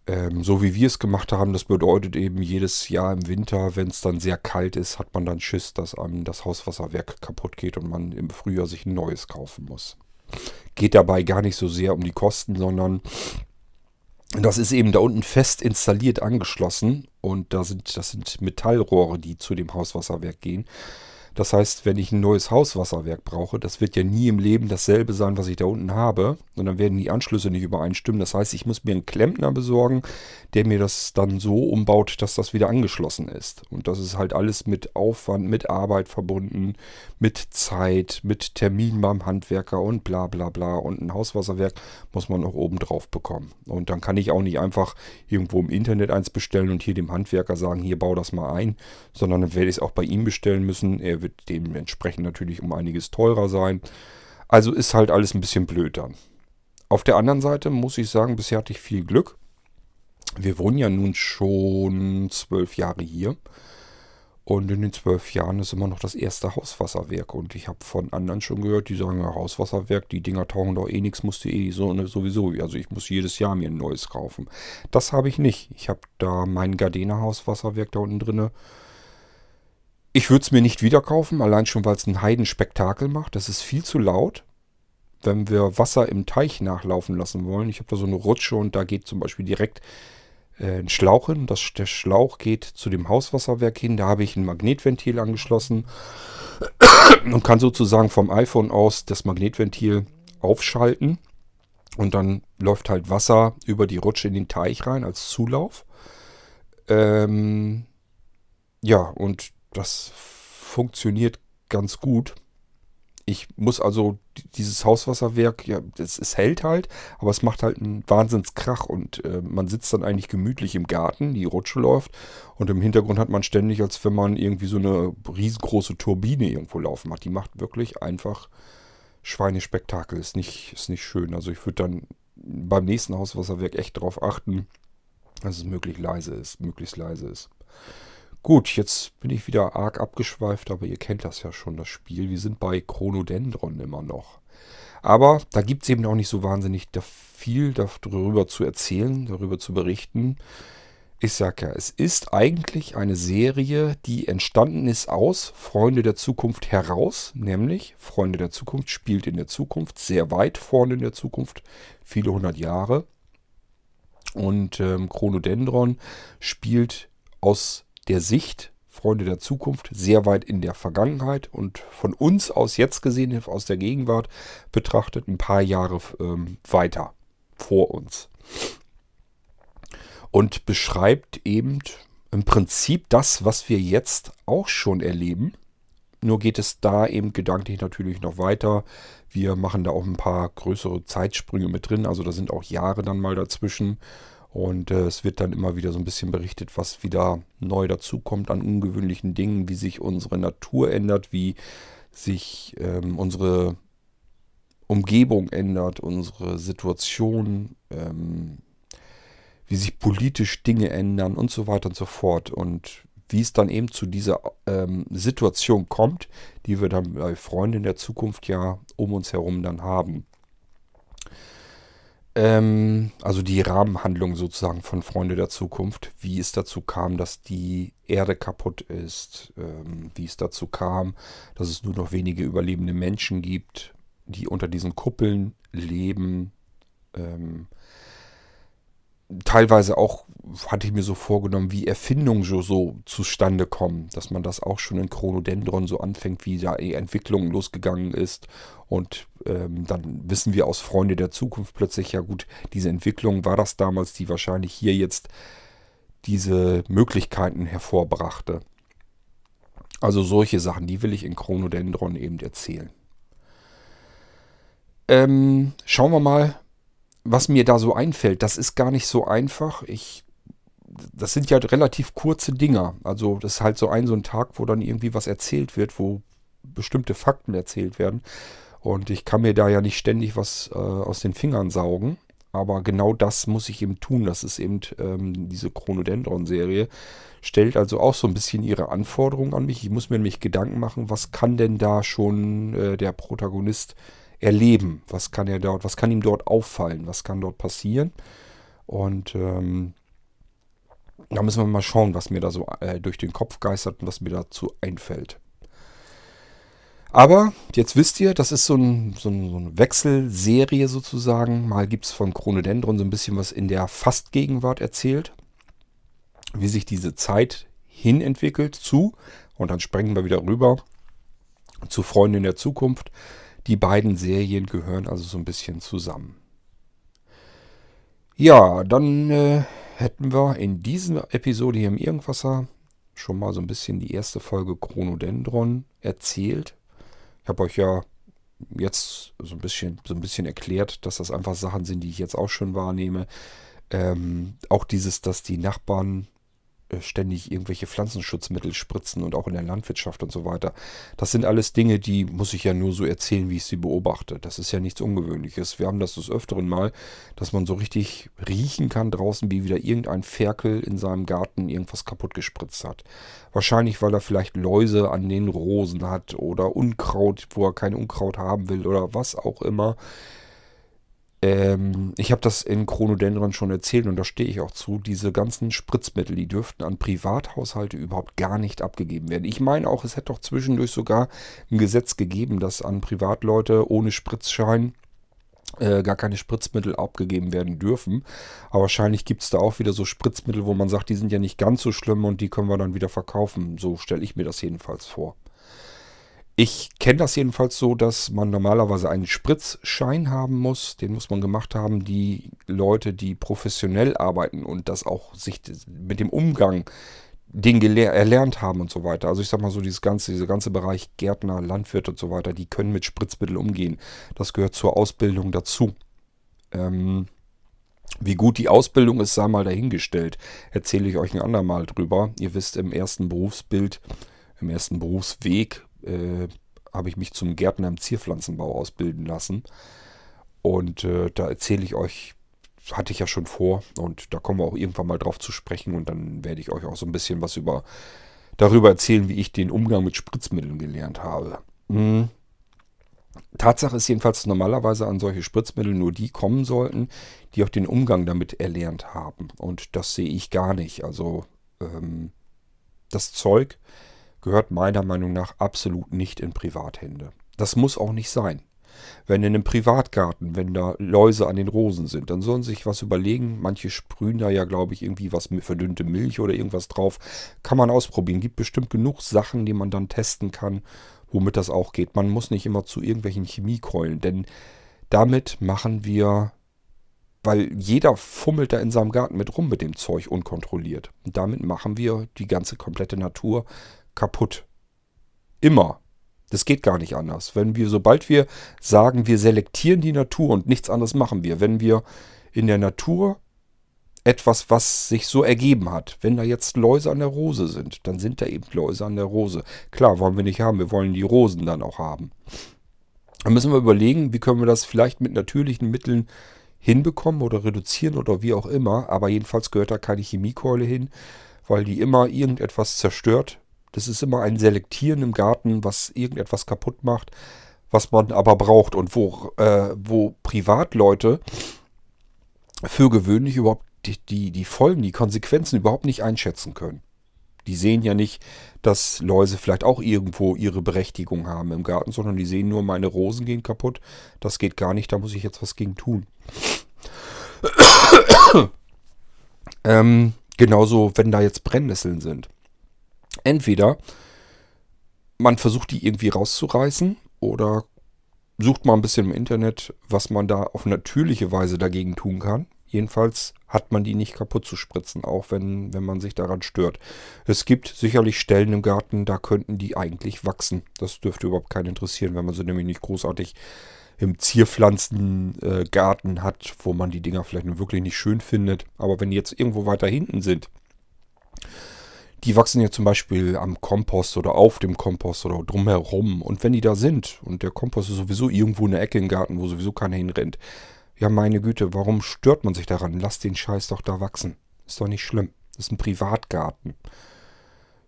ähm, so wie wir es gemacht haben, das bedeutet eben jedes Jahr im Winter, wenn es dann sehr kalt ist, hat man dann Schiss, dass einem das Hauswasserwerk kaputt geht und man im Frühjahr sich ein neues kaufen muss. Geht dabei gar nicht so sehr um die Kosten, sondern das ist eben da unten fest installiert angeschlossen und da sind, das sind Metallrohre, die zu dem Hauswasserwerk gehen. Das heißt, wenn ich ein neues Hauswasserwerk brauche, das wird ja nie im Leben dasselbe sein, was ich da unten habe. Und dann werden die Anschlüsse nicht übereinstimmen. Das heißt, ich muss mir einen Klempner besorgen, der mir das dann so umbaut, dass das wieder angeschlossen ist. Und das ist halt alles mit Aufwand, mit Arbeit verbunden, mit Zeit, mit Termin beim Handwerker und bla bla bla. Und ein Hauswasserwerk muss man auch oben drauf bekommen. Und dann kann ich auch nicht einfach irgendwo im Internet eins bestellen und hier dem Handwerker sagen, hier bau das mal ein, sondern dann werde ich es auch bei ihm bestellen müssen. Er wird dementsprechend natürlich um einiges teurer sein. Also ist halt alles ein bisschen blöd dann. Auf der anderen Seite muss ich sagen, bisher hatte ich viel Glück. Wir wohnen ja nun schon zwölf Jahre hier. Und in den zwölf Jahren ist immer noch das erste Hauswasserwerk. Und ich habe von anderen schon gehört, die sagen, ja, Hauswasserwerk, die Dinger tauchen doch eh nichts, musst du eh so, ne, sowieso. Also ich muss jedes Jahr mir ein neues kaufen. Das habe ich nicht. Ich habe da mein Gardena Hauswasserwerk da unten drinne. Ich würde es mir nicht wieder kaufen, allein schon, weil es ein Heidenspektakel macht. Das ist viel zu laut. Wenn wir Wasser im Teich nachlaufen lassen wollen, ich habe da so eine Rutsche und da geht zum Beispiel direkt äh, ein Schlauch hin. Das, der Schlauch geht zu dem Hauswasserwerk hin. Da habe ich ein Magnetventil angeschlossen [coughs] und kann sozusagen vom iPhone aus das Magnetventil aufschalten. Und dann läuft halt Wasser über die Rutsche in den Teich rein als Zulauf. Ähm, ja, und das funktioniert ganz gut. Ich muss also dieses Hauswasserwerk, ja, es, es hält halt, aber es macht halt einen Wahnsinnskrach und äh, man sitzt dann eigentlich gemütlich im Garten, die Rutsche läuft und im Hintergrund hat man ständig, als wenn man irgendwie so eine riesengroße Turbine irgendwo laufen hat. Die macht wirklich einfach Schweinespektakel. Ist nicht, ist nicht schön. Also ich würde dann beim nächsten Hauswasserwerk echt darauf achten, dass es möglichst leise ist, möglichst leise ist. Gut, jetzt bin ich wieder arg abgeschweift, aber ihr kennt das ja schon, das Spiel. Wir sind bei Chronodendron immer noch. Aber da gibt es eben auch nicht so wahnsinnig viel darüber zu erzählen, darüber zu berichten. Ich sage ja, es ist eigentlich eine Serie, die entstanden ist aus Freunde der Zukunft heraus, nämlich Freunde der Zukunft spielt in der Zukunft, sehr weit vorne in der Zukunft, viele hundert Jahre. Und ähm, Chronodendron spielt aus der Sicht, Freunde der Zukunft, sehr weit in der Vergangenheit und von uns aus jetzt gesehen, aus der Gegenwart betrachtet, ein paar Jahre ähm, weiter vor uns. Und beschreibt eben im Prinzip das, was wir jetzt auch schon erleben. Nur geht es da eben gedanklich natürlich noch weiter. Wir machen da auch ein paar größere Zeitsprünge mit drin. Also da sind auch Jahre dann mal dazwischen. Und äh, es wird dann immer wieder so ein bisschen berichtet, was wieder neu dazukommt an ungewöhnlichen Dingen, wie sich unsere Natur ändert, wie sich ähm, unsere Umgebung ändert, unsere Situation, ähm, wie sich politisch Dinge ändern und so weiter und so fort. Und wie es dann eben zu dieser ähm, Situation kommt, die wir dann bei Freunden der Zukunft ja um uns herum dann haben. Ähm, also die Rahmenhandlung sozusagen von Freunde der Zukunft, wie es dazu kam, dass die Erde kaputt ist, ähm, wie es dazu kam, dass es nur noch wenige überlebende Menschen gibt, die unter diesen Kuppeln leben. Ähm, teilweise auch hatte ich mir so vorgenommen, wie Erfindungen so, so zustande kommen, dass man das auch schon in Chronodendron so anfängt, wie da die Entwicklung losgegangen ist. Und ähm, dann wissen wir aus Freunde der Zukunft plötzlich, ja gut, diese Entwicklung war das damals, die wahrscheinlich hier jetzt diese Möglichkeiten hervorbrachte. Also solche Sachen, die will ich in Chronodendron eben erzählen. Ähm, schauen wir mal, was mir da so einfällt, das ist gar nicht so einfach. Ich, das sind ja relativ kurze Dinger. Also das ist halt so ein, so ein Tag, wo dann irgendwie was erzählt wird, wo bestimmte Fakten erzählt werden. Und ich kann mir da ja nicht ständig was äh, aus den Fingern saugen. Aber genau das muss ich eben tun. Das ist eben ähm, diese Chronodendron-Serie. Stellt also auch so ein bisschen ihre Anforderungen an mich. Ich muss mir nämlich Gedanken machen, was kann denn da schon äh, der Protagonist erleben? Was kann er dort, was kann ihm dort auffallen? Was kann dort passieren? Und ähm, da müssen wir mal schauen, was mir da so äh, durch den Kopf geistert und was mir dazu einfällt. Aber jetzt wisst ihr, das ist so, ein, so, ein, so eine Wechselserie sozusagen. Mal gibt es von Chronodendron so ein bisschen was in der Fastgegenwart erzählt. Wie sich diese Zeit hin entwickelt zu, und dann sprengen wir wieder rüber, zu Freunden in der Zukunft. Die beiden Serien gehören also so ein bisschen zusammen. Ja, dann äh, hätten wir in dieser Episode hier im Irgendwasser schon mal so ein bisschen die erste Folge Chronodendron erzählt. Ich habe euch ja jetzt so ein bisschen, so ein bisschen erklärt, dass das einfach Sachen sind, die ich jetzt auch schon wahrnehme. Ähm, auch dieses, dass die Nachbarn ständig irgendwelche Pflanzenschutzmittel spritzen und auch in der Landwirtschaft und so weiter. Das sind alles Dinge, die muss ich ja nur so erzählen, wie ich sie beobachte. Das ist ja nichts Ungewöhnliches. Wir haben das des Öfteren mal, dass man so richtig riechen kann draußen, wie wieder irgendein Ferkel in seinem Garten irgendwas kaputt gespritzt hat. Wahrscheinlich, weil er vielleicht Läuse an den Rosen hat oder Unkraut, wo er kein Unkraut haben will oder was auch immer. Ähm, ich habe das in Chronodendron schon erzählt und da stehe ich auch zu. Diese ganzen Spritzmittel, die dürften an Privathaushalte überhaupt gar nicht abgegeben werden. Ich meine auch, es hätte doch zwischendurch sogar ein Gesetz gegeben, dass an Privatleute ohne Spritzschein äh, gar keine Spritzmittel abgegeben werden dürfen. Aber wahrscheinlich gibt es da auch wieder so Spritzmittel, wo man sagt, die sind ja nicht ganz so schlimm und die können wir dann wieder verkaufen. So stelle ich mir das jedenfalls vor. Ich kenne das jedenfalls so, dass man normalerweise einen Spritzschein haben muss. Den muss man gemacht haben. Die Leute, die professionell arbeiten und das auch sich mit dem Umgang den erlernt haben und so weiter. Also ich sag mal so, dieses ganze, dieser ganze Bereich Gärtner, Landwirt und so weiter, die können mit Spritzmitteln umgehen. Das gehört zur Ausbildung dazu. Ähm, wie gut die Ausbildung ist, sei mal dahingestellt. Erzähle ich euch ein andermal drüber. Ihr wisst, im ersten Berufsbild, im ersten Berufsweg äh, habe ich mich zum Gärtner im Zierpflanzenbau ausbilden lassen. Und äh, da erzähle ich euch, hatte ich ja schon vor, und da kommen wir auch irgendwann mal drauf zu sprechen. Und dann werde ich euch auch so ein bisschen was über darüber erzählen, wie ich den Umgang mit Spritzmitteln gelernt habe. Mhm. Tatsache ist jedenfalls, dass normalerweise an solche Spritzmittel nur die kommen sollten, die auch den Umgang damit erlernt haben. Und das sehe ich gar nicht. Also ähm, das Zeug gehört meiner Meinung nach absolut nicht in Privathände. Das muss auch nicht sein. Wenn in einem Privatgarten, wenn da Läuse an den Rosen sind, dann sollen sich was überlegen. Manche sprühen da ja, glaube ich, irgendwie was mit verdünnte Milch oder irgendwas drauf. Kann man ausprobieren. Gibt bestimmt genug Sachen, die man dann testen kann, womit das auch geht. Man muss nicht immer zu irgendwelchen Chemiekeulen, denn damit machen wir, weil jeder fummelt da in seinem Garten mit rum mit dem Zeug unkontrolliert. Und damit machen wir die ganze komplette Natur kaputt. Immer. Das geht gar nicht anders. Wenn wir, sobald wir sagen, wir selektieren die Natur und nichts anderes machen wir, wenn wir in der Natur etwas, was sich so ergeben hat, wenn da jetzt Läuse an der Rose sind, dann sind da eben Läuse an der Rose. Klar, wollen wir nicht haben, wir wollen die Rosen dann auch haben. Dann müssen wir überlegen, wie können wir das vielleicht mit natürlichen Mitteln hinbekommen oder reduzieren oder wie auch immer. Aber jedenfalls gehört da keine Chemiekeule hin, weil die immer irgendetwas zerstört, das ist immer ein Selektieren im Garten, was irgendetwas kaputt macht, was man aber braucht und wo, äh, wo Privatleute für gewöhnlich überhaupt die, die, die Folgen, die Konsequenzen überhaupt nicht einschätzen können. Die sehen ja nicht, dass Läuse vielleicht auch irgendwo ihre Berechtigung haben im Garten, sondern die sehen nur, meine Rosen gehen kaputt. Das geht gar nicht, da muss ich jetzt was gegen tun. ähm, genauso, wenn da jetzt Brennnesseln sind. Entweder man versucht die irgendwie rauszureißen oder sucht mal ein bisschen im Internet, was man da auf natürliche Weise dagegen tun kann. Jedenfalls hat man die nicht kaputt zu spritzen, auch wenn, wenn man sich daran stört. Es gibt sicherlich Stellen im Garten, da könnten die eigentlich wachsen. Das dürfte überhaupt keinen interessieren, wenn man sie nämlich nicht großartig im Zierpflanzengarten äh, hat, wo man die Dinger vielleicht nur wirklich nicht schön findet. Aber wenn die jetzt irgendwo weiter hinten sind, die wachsen ja zum Beispiel am Kompost oder auf dem Kompost oder drumherum. Und wenn die da sind und der Kompost ist sowieso irgendwo in der Ecke im Garten, wo sowieso keiner hinrennt, ja meine Güte, warum stört man sich daran? Lass den Scheiß doch da wachsen. Ist doch nicht schlimm. Ist ein Privatgarten.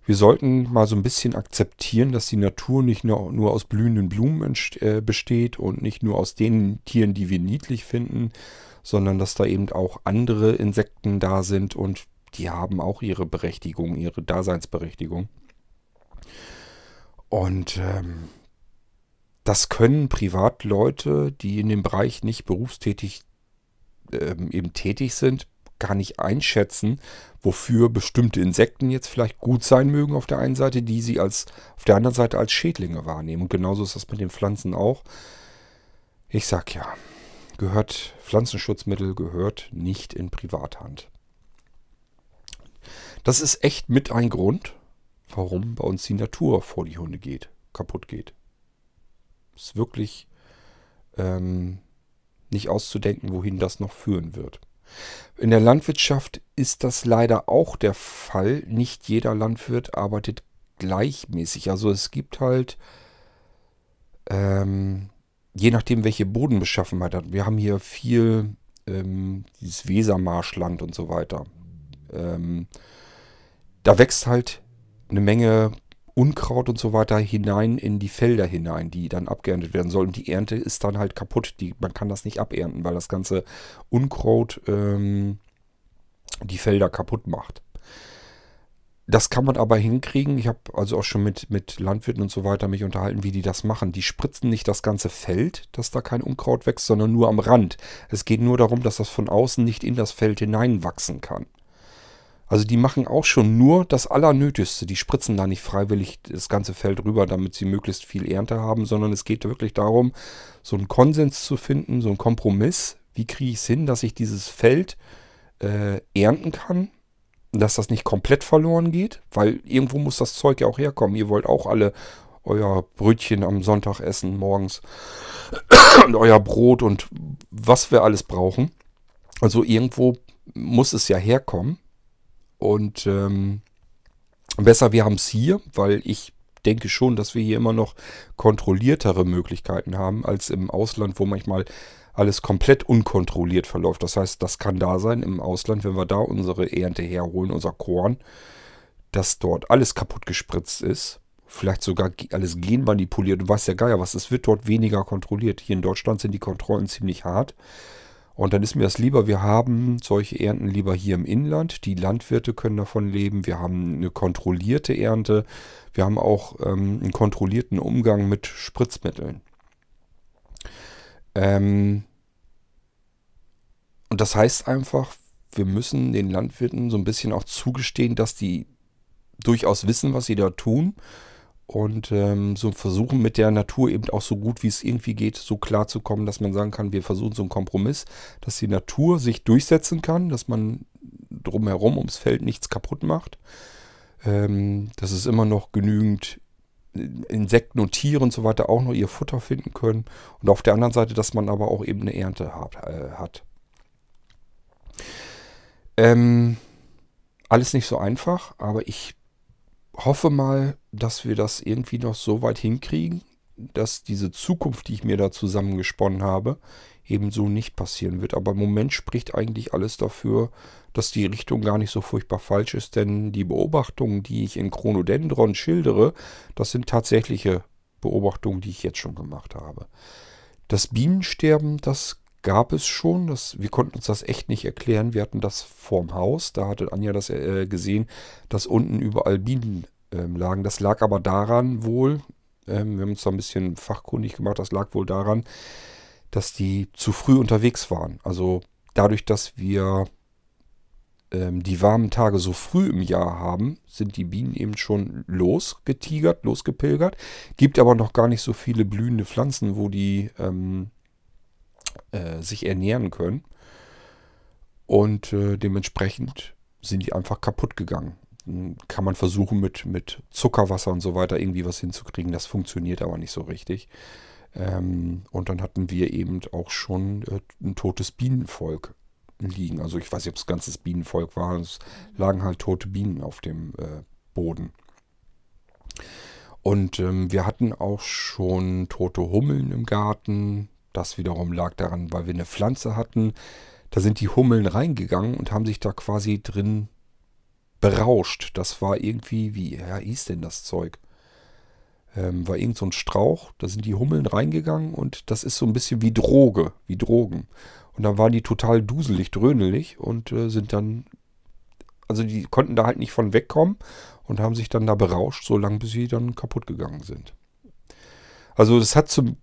Wir sollten mal so ein bisschen akzeptieren, dass die Natur nicht nur, nur aus blühenden Blumen äh, besteht und nicht nur aus den Tieren, die wir niedlich finden, sondern dass da eben auch andere Insekten da sind und die haben auch ihre Berechtigung, ihre Daseinsberechtigung. Und ähm, das können Privatleute, die in dem Bereich nicht berufstätig ähm, eben tätig sind, gar nicht einschätzen, wofür bestimmte Insekten jetzt vielleicht gut sein mögen auf der einen Seite, die sie als auf der anderen Seite als Schädlinge wahrnehmen. Und genauso ist das mit den Pflanzen auch. Ich sag ja, gehört Pflanzenschutzmittel gehört nicht in Privathand. Das ist echt mit ein Grund, warum bei uns die Natur vor die Hunde geht, kaputt geht. Ist wirklich ähm, nicht auszudenken, wohin das noch führen wird. In der Landwirtschaft ist das leider auch der Fall. Nicht jeder Landwirt arbeitet gleichmäßig. Also es gibt halt, ähm, je nachdem, welche Bodenbeschaffenheit hat. Wir haben hier viel ähm, dieses Wesermarschland und so weiter. Ähm, da wächst halt eine Menge Unkraut und so weiter hinein in die Felder hinein, die dann abgeerntet werden sollen. Die Ernte ist dann halt kaputt. Die, man kann das nicht abernten, weil das ganze Unkraut ähm, die Felder kaputt macht. Das kann man aber hinkriegen. Ich habe also auch schon mit, mit Landwirten und so weiter mich unterhalten, wie die das machen. Die spritzen nicht das ganze Feld, dass da kein Unkraut wächst, sondern nur am Rand. Es geht nur darum, dass das von außen nicht in das Feld hineinwachsen kann. Also die machen auch schon nur das Allernötigste. Die spritzen da nicht freiwillig das ganze Feld rüber, damit sie möglichst viel Ernte haben, sondern es geht wirklich darum, so einen Konsens zu finden, so einen Kompromiss. Wie kriege ich es hin, dass ich dieses Feld äh, ernten kann, dass das nicht komplett verloren geht, weil irgendwo muss das Zeug ja auch herkommen. Ihr wollt auch alle euer Brötchen am Sonntag essen morgens und euer Brot und was wir alles brauchen. Also irgendwo muss es ja herkommen. Und ähm, besser, wir haben es hier, weil ich denke schon, dass wir hier immer noch kontrolliertere Möglichkeiten haben als im Ausland, wo manchmal alles komplett unkontrolliert verläuft. Das heißt, das kann da sein im Ausland, wenn wir da unsere Ernte herholen, unser Korn, dass dort alles kaputt gespritzt ist. Vielleicht sogar alles genmanipuliert. Du weißt ja Geier was, es wird dort weniger kontrolliert. Hier in Deutschland sind die Kontrollen ziemlich hart. Und dann ist mir das lieber, wir haben solche Ernten lieber hier im Inland. Die Landwirte können davon leben. Wir haben eine kontrollierte Ernte. Wir haben auch ähm, einen kontrollierten Umgang mit Spritzmitteln. Ähm und das heißt einfach, wir müssen den Landwirten so ein bisschen auch zugestehen, dass die durchaus wissen, was sie da tun und ähm, so versuchen mit der Natur eben auch so gut wie es irgendwie geht, so klar zu kommen, dass man sagen kann, wir versuchen so einen Kompromiss, dass die Natur sich durchsetzen kann, dass man drumherum ums Feld nichts kaputt macht, ähm, dass es immer noch genügend Insekten und Tiere und so weiter auch noch ihr Futter finden können und auf der anderen Seite, dass man aber auch eben eine Ernte hat. Äh, hat. Ähm, alles nicht so einfach, aber ich hoffe mal, dass wir das irgendwie noch so weit hinkriegen, dass diese Zukunft, die ich mir da zusammengesponnen habe, ebenso nicht passieren wird. Aber im Moment spricht eigentlich alles dafür, dass die Richtung gar nicht so furchtbar falsch ist, denn die Beobachtungen, die ich in Chronodendron schildere, das sind tatsächliche Beobachtungen, die ich jetzt schon gemacht habe. Das Bienensterben, das gab es schon. Das, wir konnten uns das echt nicht erklären. Wir hatten das vorm Haus. Da hatte Anja das äh, gesehen, dass unten überall Bienen ähm, lagen. Das lag aber daran wohl, ähm, wir haben uns da ein bisschen fachkundig gemacht, das lag wohl daran, dass die zu früh unterwegs waren. Also dadurch, dass wir ähm, die warmen Tage so früh im Jahr haben, sind die Bienen eben schon losgetigert, losgepilgert. Gibt aber noch gar nicht so viele blühende Pflanzen, wo die ähm, äh, sich ernähren können. Und äh, dementsprechend sind die einfach kaputt gegangen. Kann man versuchen mit, mit Zuckerwasser und so weiter irgendwie was hinzukriegen. Das funktioniert aber nicht so richtig. Ähm, und dann hatten wir eben auch schon äh, ein totes Bienenvolk liegen. Also ich weiß nicht, ob es ganzes Bienenvolk war. Es lagen halt tote Bienen auf dem äh, Boden. Und ähm, wir hatten auch schon tote Hummeln im Garten. Das wiederum lag daran, weil wir eine Pflanze hatten. Da sind die Hummeln reingegangen und haben sich da quasi drin berauscht. Das war irgendwie, wie ja, hieß denn das Zeug? Ähm, war irgend so ein Strauch, da sind die Hummeln reingegangen und das ist so ein bisschen wie Droge, wie Drogen. Und dann waren die total duselig, dröhnelig und äh, sind dann, also die konnten da halt nicht von wegkommen und haben sich dann da berauscht, so lange bis sie dann kaputt gegangen sind. Also das hat zum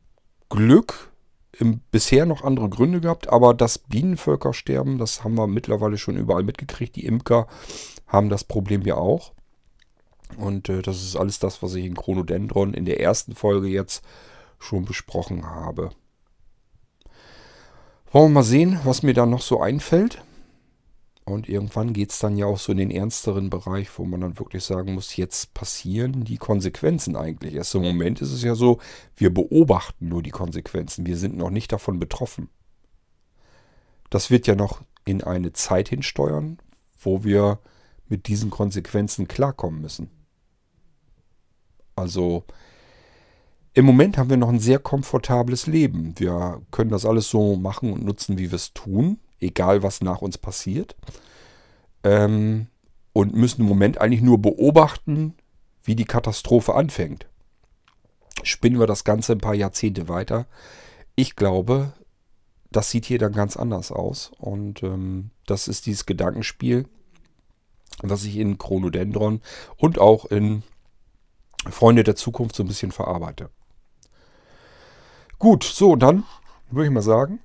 Glück bisher noch andere Gründe gehabt, aber das Bienenvölkersterben, das haben wir mittlerweile schon überall mitgekriegt. Die Imker haben das Problem ja auch. Und äh, das ist alles das, was ich in Chronodendron in der ersten Folge jetzt schon besprochen habe. Wollen wir mal sehen, was mir da noch so einfällt. Und irgendwann geht es dann ja auch so in den ernsteren Bereich, wo man dann wirklich sagen muss, jetzt passieren die Konsequenzen eigentlich. Erst im Moment ist es ja so, wir beobachten nur die Konsequenzen. Wir sind noch nicht davon betroffen. Das wird ja noch in eine Zeit hinsteuern, wo wir mit diesen Konsequenzen klarkommen müssen. Also im Moment haben wir noch ein sehr komfortables Leben. Wir können das alles so machen und nutzen, wie wir es tun, egal was nach uns passiert. Ähm, und müssen im Moment eigentlich nur beobachten, wie die Katastrophe anfängt. Spinnen wir das Ganze ein paar Jahrzehnte weiter. Ich glaube, das sieht hier dann ganz anders aus. Und ähm, das ist dieses Gedankenspiel, was ich in Chronodendron und auch in Freunde der Zukunft so ein bisschen verarbeite. Gut, so, dann würde ich mal sagen,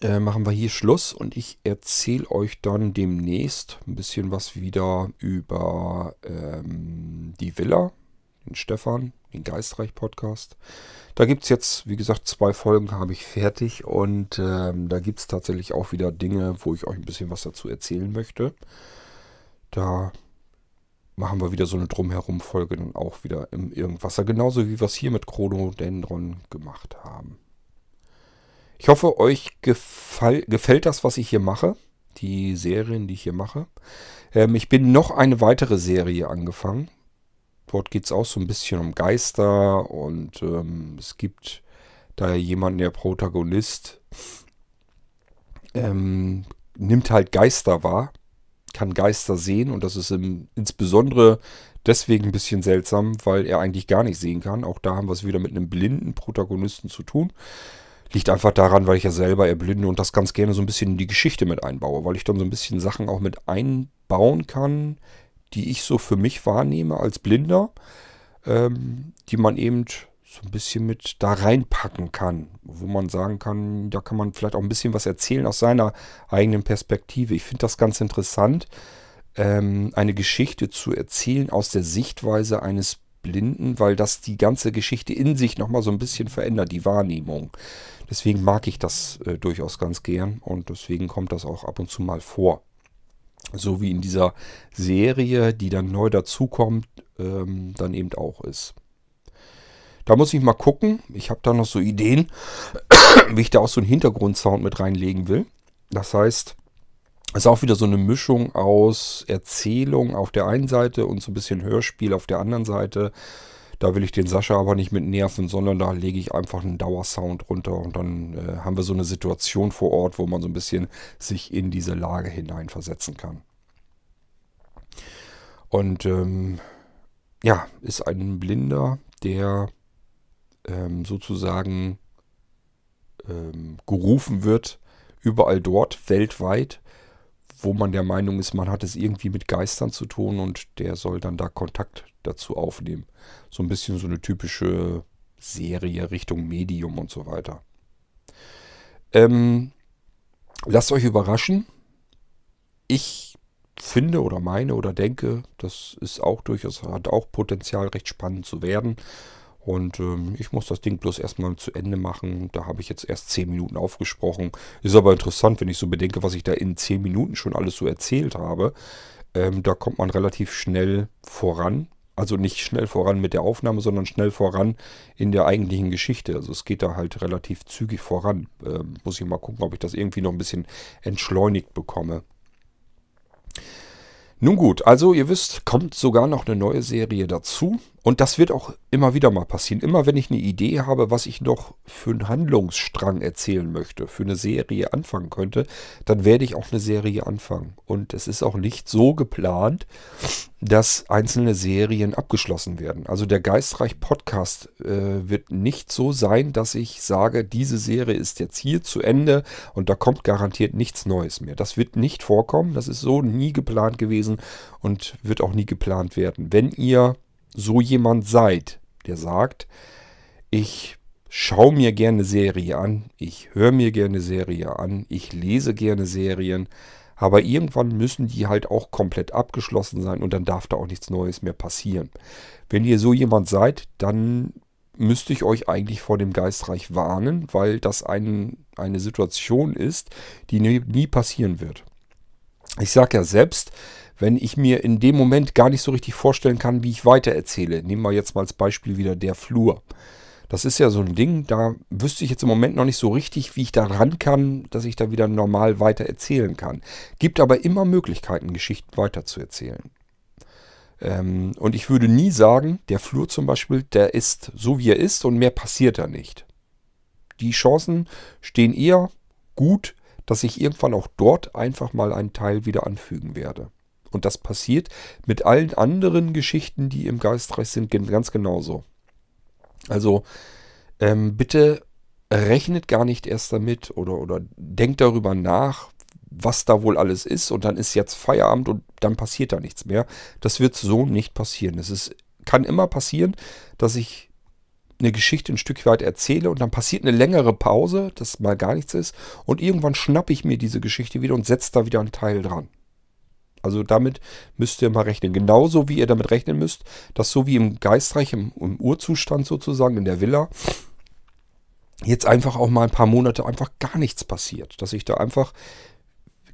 äh, machen wir hier Schluss und ich erzähle euch dann demnächst ein bisschen was wieder über ähm, die Villa, den Stefan, den Geistreich-Podcast. Da gibt es jetzt, wie gesagt, zwei Folgen habe ich fertig und ähm, da gibt es tatsächlich auch wieder Dinge, wo ich euch ein bisschen was dazu erzählen möchte. Da machen wir wieder so eine Drumherum-Folge dann auch wieder im Irgendwasser, genauso wie wir es hier mit Chronodendron gemacht haben. Ich hoffe, euch gefall, gefällt das, was ich hier mache, die Serien, die ich hier mache. Ähm, ich bin noch eine weitere Serie angefangen. Dort geht es auch so ein bisschen um Geister und ähm, es gibt da jemanden, der Protagonist ähm, nimmt halt Geister wahr, kann Geister sehen und das ist im, insbesondere deswegen ein bisschen seltsam, weil er eigentlich gar nicht sehen kann. Auch da haben wir es wieder mit einem blinden Protagonisten zu tun. Liegt einfach daran, weil ich ja selber erblinde und das ganz gerne so ein bisschen in die Geschichte mit einbaue, weil ich dann so ein bisschen Sachen auch mit einbauen kann, die ich so für mich wahrnehme als Blinder, ähm, die man eben so ein bisschen mit da reinpacken kann, wo man sagen kann, da kann man vielleicht auch ein bisschen was erzählen aus seiner eigenen Perspektive. Ich finde das ganz interessant, ähm, eine Geschichte zu erzählen aus der Sichtweise eines Blinden, weil das die ganze Geschichte in sich nochmal so ein bisschen verändert, die Wahrnehmung. Deswegen mag ich das äh, durchaus ganz gern und deswegen kommt das auch ab und zu mal vor. So wie in dieser Serie, die dann neu dazukommt, ähm, dann eben auch ist. Da muss ich mal gucken. Ich habe da noch so Ideen, [coughs] wie ich da auch so einen Hintergrundsound mit reinlegen will. Das heißt, es ist auch wieder so eine Mischung aus Erzählung auf der einen Seite und so ein bisschen Hörspiel auf der anderen Seite. Da will ich den Sascha aber nicht mit nerven, sondern da lege ich einfach einen Dauersound runter und dann äh, haben wir so eine Situation vor Ort, wo man so ein bisschen sich in diese Lage hineinversetzen kann. Und ähm, ja, ist ein Blinder, der ähm, sozusagen ähm, gerufen wird, überall dort, weltweit, wo man der Meinung ist, man hat es irgendwie mit Geistern zu tun und der soll dann da Kontakt dazu aufnehmen. So ein bisschen so eine typische Serie Richtung Medium und so weiter. Ähm, lasst euch überraschen. Ich finde oder meine oder denke, das ist auch durchaus, hat auch Potenzial, recht spannend zu werden. Und ähm, ich muss das Ding bloß erstmal zu Ende machen. Da habe ich jetzt erst 10 Minuten aufgesprochen. Ist aber interessant, wenn ich so bedenke, was ich da in 10 Minuten schon alles so erzählt habe. Ähm, da kommt man relativ schnell voran. Also nicht schnell voran mit der Aufnahme, sondern schnell voran in der eigentlichen Geschichte. Also es geht da halt relativ zügig voran. Ähm, muss ich mal gucken, ob ich das irgendwie noch ein bisschen entschleunigt bekomme. Nun gut, also ihr wisst, kommt sogar noch eine neue Serie dazu. Und das wird auch immer wieder mal passieren. Immer wenn ich eine Idee habe, was ich noch für einen Handlungsstrang erzählen möchte, für eine Serie anfangen könnte, dann werde ich auch eine Serie anfangen. Und es ist auch nicht so geplant, dass einzelne Serien abgeschlossen werden. Also der Geistreich Podcast äh, wird nicht so sein, dass ich sage, diese Serie ist jetzt hier zu Ende und da kommt garantiert nichts Neues mehr. Das wird nicht vorkommen. Das ist so nie geplant gewesen und wird auch nie geplant werden. Wenn ihr so jemand seid, der sagt, ich schaue mir gerne Serie an, ich höre mir gerne Serie an, ich lese gerne Serien, aber irgendwann müssen die halt auch komplett abgeschlossen sein und dann darf da auch nichts Neues mehr passieren. Wenn ihr so jemand seid, dann müsste ich euch eigentlich vor dem Geistreich warnen, weil das ein, eine Situation ist, die nie, nie passieren wird. Ich sage ja selbst, wenn ich mir in dem Moment gar nicht so richtig vorstellen kann, wie ich weitererzähle. Nehmen wir jetzt mal als Beispiel wieder der Flur. Das ist ja so ein Ding, da wüsste ich jetzt im Moment noch nicht so richtig, wie ich da ran kann, dass ich da wieder normal weiter erzählen kann. Gibt aber immer Möglichkeiten, Geschichten weiter zu erzählen. Ähm, und ich würde nie sagen, der Flur zum Beispiel, der ist so wie er ist und mehr passiert da nicht. Die Chancen stehen eher gut, dass ich irgendwann auch dort einfach mal einen Teil wieder anfügen werde. Und das passiert mit allen anderen Geschichten, die im Geistreich sind, ganz genauso. Also ähm, bitte rechnet gar nicht erst damit oder, oder denkt darüber nach, was da wohl alles ist und dann ist jetzt Feierabend und dann passiert da nichts mehr. Das wird so nicht passieren. Es ist, kann immer passieren, dass ich eine Geschichte ein Stück weit erzähle und dann passiert eine längere Pause, dass mal gar nichts ist und irgendwann schnappe ich mir diese Geschichte wieder und setze da wieder einen Teil dran. Also damit müsst ihr mal rechnen. Genauso wie ihr damit rechnen müsst, dass so wie im Geistreich, im, im Urzustand sozusagen, in der Villa, jetzt einfach auch mal ein paar Monate einfach gar nichts passiert. Dass ich da einfach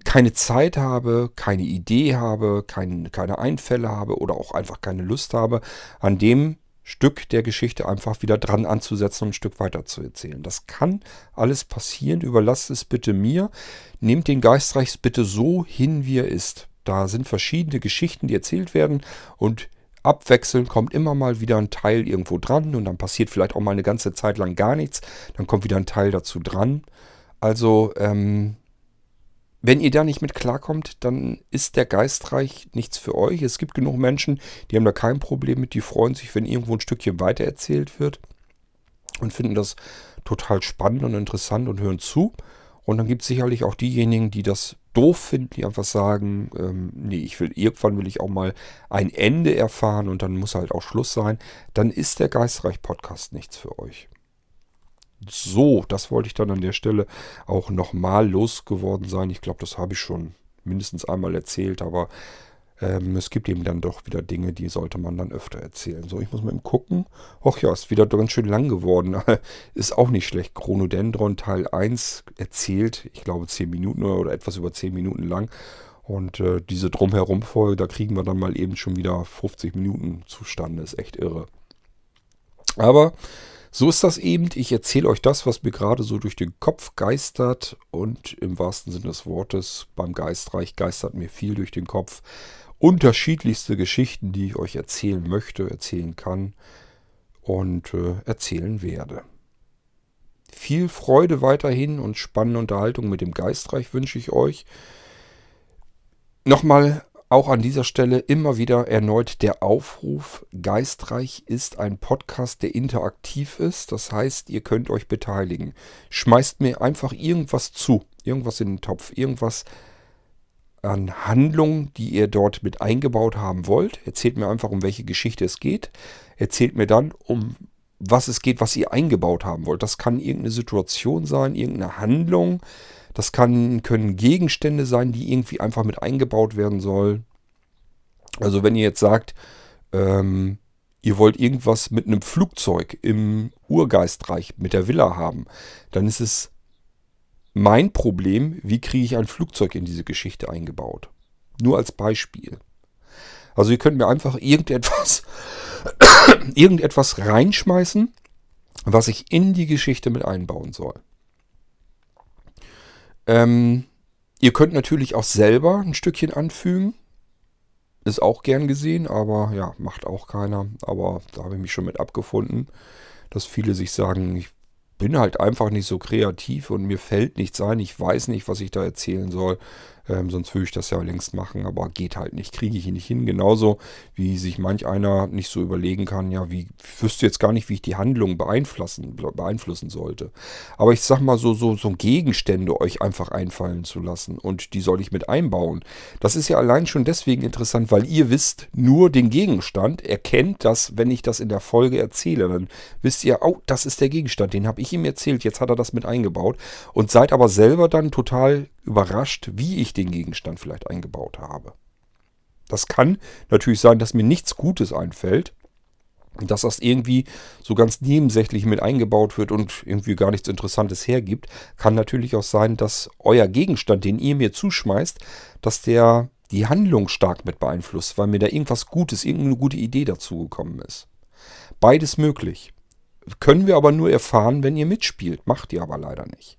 keine Zeit habe, keine Idee habe, kein, keine Einfälle habe oder auch einfach keine Lust habe, an dem Stück der Geschichte einfach wieder dran anzusetzen und ein Stück weiter zu erzählen. Das kann alles passieren. Überlasst es bitte mir. Nehmt den Geistreichs bitte so hin, wie er ist. Da sind verschiedene Geschichten, die erzählt werden und abwechselnd kommt immer mal wieder ein Teil irgendwo dran und dann passiert vielleicht auch mal eine ganze Zeit lang gar nichts. Dann kommt wieder ein Teil dazu dran. Also ähm, wenn ihr da nicht mit klarkommt, dann ist der Geistreich nichts für euch. Es gibt genug Menschen, die haben da kein Problem mit, die freuen sich, wenn irgendwo ein Stückchen weitererzählt wird und finden das total spannend und interessant und hören zu. Und dann gibt es sicherlich auch diejenigen, die das doof finden, die einfach sagen, ähm, nee, ich will irgendwann will ich auch mal ein Ende erfahren und dann muss halt auch Schluss sein. Dann ist der Geistreich Podcast nichts für euch. So, das wollte ich dann an der Stelle auch nochmal losgeworden sein. Ich glaube, das habe ich schon mindestens einmal erzählt, aber ähm, es gibt eben dann doch wieder Dinge, die sollte man dann öfter erzählen. So, ich muss mal eben gucken. Och ja, ist wieder ganz schön lang geworden. [laughs] ist auch nicht schlecht. Chronodendron Teil 1 erzählt, ich glaube 10 Minuten oder etwas über 10 Minuten lang. Und äh, diese Drumherum-Folge, da kriegen wir dann mal eben schon wieder 50 Minuten zustande. Ist echt irre. Aber so ist das eben. Ich erzähle euch das, was mir gerade so durch den Kopf geistert. Und im wahrsten Sinne des Wortes, beim Geistreich geistert mir viel durch den Kopf. Unterschiedlichste Geschichten, die ich euch erzählen möchte, erzählen kann und äh, erzählen werde. Viel Freude weiterhin und spannende Unterhaltung mit dem Geistreich wünsche ich euch. Nochmal auch an dieser Stelle immer wieder erneut der Aufruf. Geistreich ist ein Podcast, der interaktiv ist. Das heißt, ihr könnt euch beteiligen. Schmeißt mir einfach irgendwas zu. Irgendwas in den Topf. Irgendwas an Handlungen, die ihr dort mit eingebaut haben wollt. Erzählt mir einfach, um welche Geschichte es geht. Erzählt mir dann, um was es geht, was ihr eingebaut haben wollt. Das kann irgendeine Situation sein, irgendeine Handlung das kann, können Gegenstände sein, die irgendwie einfach mit eingebaut werden sollen. Also wenn ihr jetzt sagt, ähm, ihr wollt irgendwas mit einem Flugzeug im Urgeistreich mit der Villa haben, dann ist es mein Problem, wie kriege ich ein Flugzeug in diese Geschichte eingebaut. Nur als Beispiel. Also ihr könnt mir einfach irgendetwas, [coughs] irgendetwas reinschmeißen, was ich in die Geschichte mit einbauen soll. Ähm, ihr könnt natürlich auch selber ein Stückchen anfügen. Ist auch gern gesehen, aber ja, macht auch keiner. Aber da habe ich mich schon mit abgefunden, dass viele sich sagen, ich bin halt einfach nicht so kreativ und mir fällt nichts ein. Ich weiß nicht, was ich da erzählen soll. Ähm, sonst würde ich das ja längst machen, aber geht halt nicht. Kriege ich ihn nicht hin. Genauso wie sich manch einer nicht so überlegen kann, ja, wie wüsste jetzt gar nicht, wie ich die Handlung beeinflussen, beeinflussen sollte. Aber ich sag mal so, so, so Gegenstände euch einfach einfallen zu lassen und die soll ich mit einbauen. Das ist ja allein schon deswegen interessant, weil ihr wisst nur den Gegenstand, erkennt das, wenn ich das in der Folge erzähle. Dann wisst ihr, oh, das ist der Gegenstand, den habe ich ihm erzählt, jetzt hat er das mit eingebaut und seid aber selber dann total überrascht, wie ich den Gegenstand vielleicht eingebaut habe. Das kann natürlich sein, dass mir nichts Gutes einfällt, dass das irgendwie so ganz nebensächlich mit eingebaut wird und irgendwie gar nichts Interessantes hergibt. Kann natürlich auch sein, dass euer Gegenstand, den ihr mir zuschmeißt, dass der die Handlung stark mit beeinflusst, weil mir da irgendwas Gutes, irgendeine gute Idee dazu gekommen ist. Beides möglich. Können wir aber nur erfahren, wenn ihr mitspielt. Macht ihr aber leider nicht.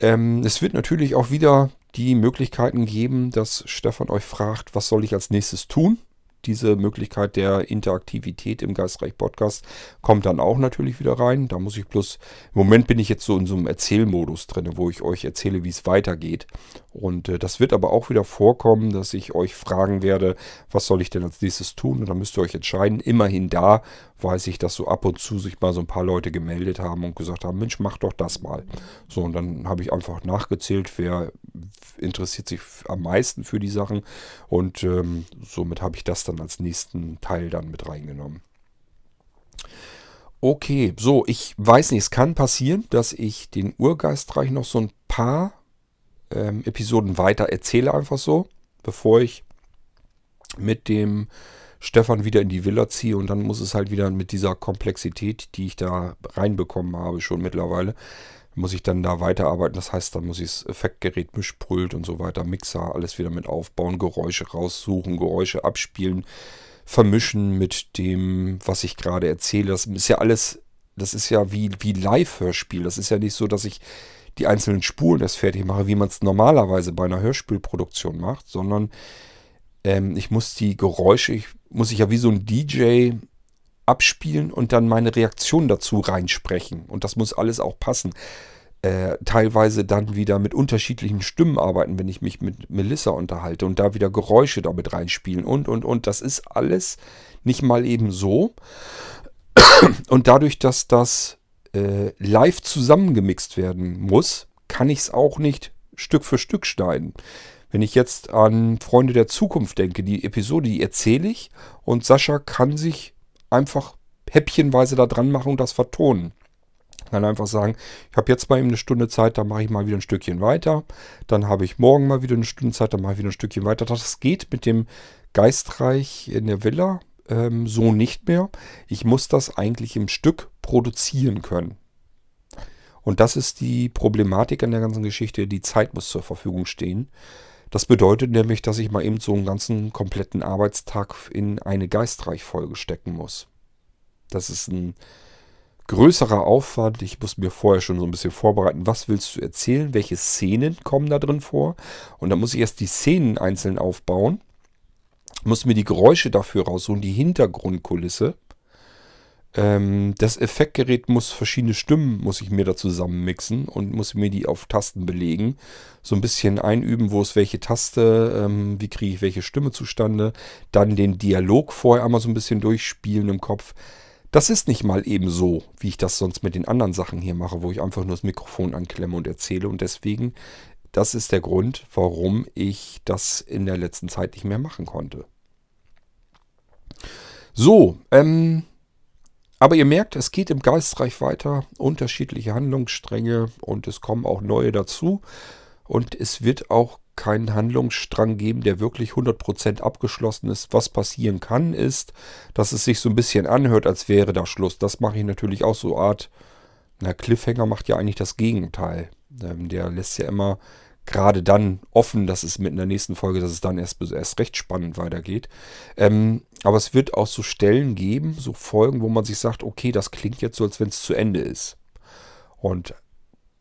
Ähm, es wird natürlich auch wieder die Möglichkeiten geben, dass Stefan euch fragt, was soll ich als nächstes tun? Diese Möglichkeit der Interaktivität im Geistreich Podcast kommt dann auch natürlich wieder rein. Da muss ich bloß, im Moment bin ich jetzt so in so einem Erzählmodus drin, wo ich euch erzähle, wie es weitergeht. Und äh, das wird aber auch wieder vorkommen, dass ich euch fragen werde, was soll ich denn als nächstes tun? Und dann müsst ihr euch entscheiden. Immerhin da weiß ich, dass so ab und zu sich mal so ein paar Leute gemeldet haben und gesagt haben, Mensch, mach doch das mal. So, und dann habe ich einfach nachgezählt, wer interessiert sich am meisten für die Sachen. Und ähm, somit habe ich das dann als nächsten Teil dann mit reingenommen. Okay, so, ich weiß nicht, es kann passieren, dass ich den Urgeistreich noch so ein paar ähm, Episoden weiter erzähle, einfach so, bevor ich mit dem Stefan wieder in die Villa ziehe und dann muss es halt wieder mit dieser Komplexität, die ich da reinbekommen habe, schon mittlerweile, muss ich dann da weiterarbeiten. Das heißt, dann muss ich das Effektgerät, Mischpult und so weiter, Mixer, alles wieder mit aufbauen, Geräusche raussuchen, Geräusche abspielen, vermischen mit dem, was ich gerade erzähle. Das ist ja alles, das ist ja wie, wie Live-Hörspiel. Das ist ja nicht so, dass ich die einzelnen Spuren erst fertig mache, wie man es normalerweise bei einer Hörspielproduktion macht, sondern ähm, ich muss die Geräusche, ich muss ich ja wie so ein DJ abspielen und dann meine Reaktion dazu reinsprechen. Und das muss alles auch passen. Äh, teilweise dann wieder mit unterschiedlichen Stimmen arbeiten, wenn ich mich mit Melissa unterhalte und da wieder Geräusche damit reinspielen und, und, und. Das ist alles nicht mal eben so. Und dadurch, dass das äh, live zusammengemixt werden muss, kann ich es auch nicht Stück für Stück schneiden. Wenn ich jetzt an Freunde der Zukunft denke, die Episode, die erzähle ich und Sascha kann sich einfach häppchenweise da dran machen und das vertonen. Kann einfach sagen, ich habe jetzt mal eben eine Stunde Zeit, dann mache ich mal wieder ein Stückchen weiter. Dann habe ich morgen mal wieder eine Stunde Zeit, dann mache ich wieder ein Stückchen weiter. Das geht mit dem Geistreich in der Villa ähm, so nicht mehr. Ich muss das eigentlich im Stück produzieren können. Und das ist die Problematik an der ganzen Geschichte. Die Zeit muss zur Verfügung stehen. Das bedeutet nämlich, dass ich mal eben so einen ganzen kompletten Arbeitstag in eine Geistreichfolge stecken muss. Das ist ein größerer Aufwand. Ich muss mir vorher schon so ein bisschen vorbereiten, was willst du erzählen, welche Szenen kommen da drin vor. Und dann muss ich erst die Szenen einzeln aufbauen, muss mir die Geräusche dafür raussuchen, die Hintergrundkulisse. Ähm, das Effektgerät muss verschiedene Stimmen, muss ich mir da zusammen mixen und muss mir die auf Tasten belegen. So ein bisschen einüben, wo ist welche Taste, ähm, wie kriege ich welche Stimme zustande. Dann den Dialog vorher einmal so ein bisschen durchspielen im Kopf. Das ist nicht mal eben so, wie ich das sonst mit den anderen Sachen hier mache, wo ich einfach nur das Mikrofon anklemme und erzähle. Und deswegen, das ist der Grund, warum ich das in der letzten Zeit nicht mehr machen konnte. So, ähm, aber ihr merkt, es geht im Geistreich weiter, unterschiedliche Handlungsstränge und es kommen auch neue dazu. Und es wird auch keinen Handlungsstrang geben, der wirklich 100% abgeschlossen ist. Was passieren kann, ist, dass es sich so ein bisschen anhört, als wäre da Schluss. Das mache ich natürlich auch so Art, na, Cliffhanger macht ja eigentlich das Gegenteil. Ähm, der lässt ja immer gerade dann offen, dass es mit in der nächsten Folge, dass es dann erst, erst recht spannend weitergeht. Ähm, aber es wird auch so Stellen geben, so Folgen, wo man sich sagt, okay, das klingt jetzt so, als wenn es zu Ende ist. Und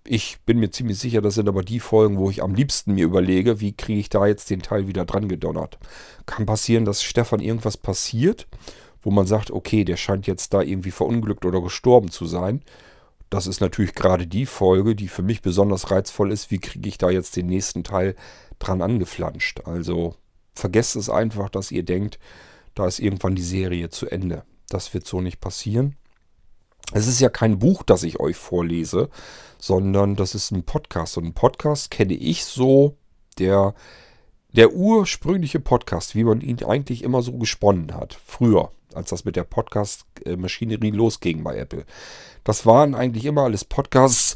ich bin mir ziemlich sicher, das sind aber die Folgen, wo ich am liebsten mir überlege, wie kriege ich da jetzt den Teil wieder dran gedonnert. Kann passieren, dass Stefan irgendwas passiert, wo man sagt, okay, der scheint jetzt da irgendwie verunglückt oder gestorben zu sein das ist natürlich gerade die Folge, die für mich besonders reizvoll ist. Wie kriege ich da jetzt den nächsten Teil dran angeflanscht? Also vergesst es einfach, dass ihr denkt, da ist irgendwann die Serie zu Ende. Das wird so nicht passieren. Es ist ja kein Buch, das ich euch vorlese, sondern das ist ein Podcast. Und ein Podcast kenne ich so, der, der ursprüngliche Podcast, wie man ihn eigentlich immer so gesponnen hat. Früher, als das mit der Podcast-Maschinerie losging bei Apple. Das waren eigentlich immer alles Podcasts,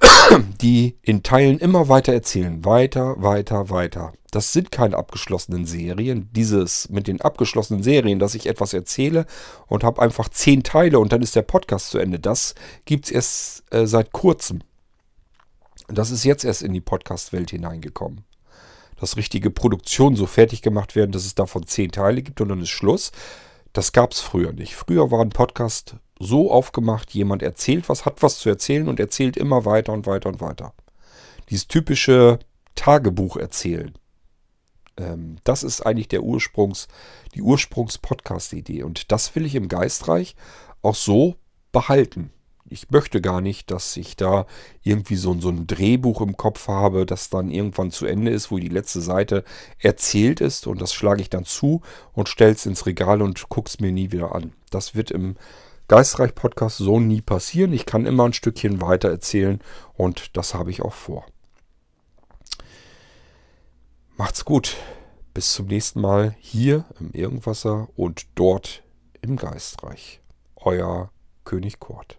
[coughs] die in Teilen immer weiter erzählen. Weiter, weiter, weiter. Das sind keine abgeschlossenen Serien. Dieses mit den abgeschlossenen Serien, dass ich etwas erzähle und habe einfach zehn Teile und dann ist der Podcast zu Ende. Das gibt es erst äh, seit kurzem. Das ist jetzt erst in die Podcast-Welt hineingekommen. Dass richtige Produktionen so fertig gemacht werden, dass es davon zehn Teile gibt und dann ist Schluss. Das gab es früher nicht. Früher war ein Podcast so aufgemacht, jemand erzählt was, hat was zu erzählen und erzählt immer weiter und weiter und weiter. Dieses typische Tagebuch erzählen. Ähm, das ist eigentlich der Ursprungs, die Ursprungs-Podcast-Idee. Und das will ich im Geistreich auch so behalten. Ich möchte gar nicht, dass ich da irgendwie so, so ein Drehbuch im Kopf habe, das dann irgendwann zu Ende ist, wo die letzte Seite erzählt ist und das schlage ich dann zu und stelle es ins Regal und gucke es mir nie wieder an. Das wird im Geistreich-Podcast so nie passieren. Ich kann immer ein Stückchen weiter erzählen und das habe ich auch vor. Macht's gut. Bis zum nächsten Mal hier im Irgendwasser und dort im Geistreich. Euer König Kurt.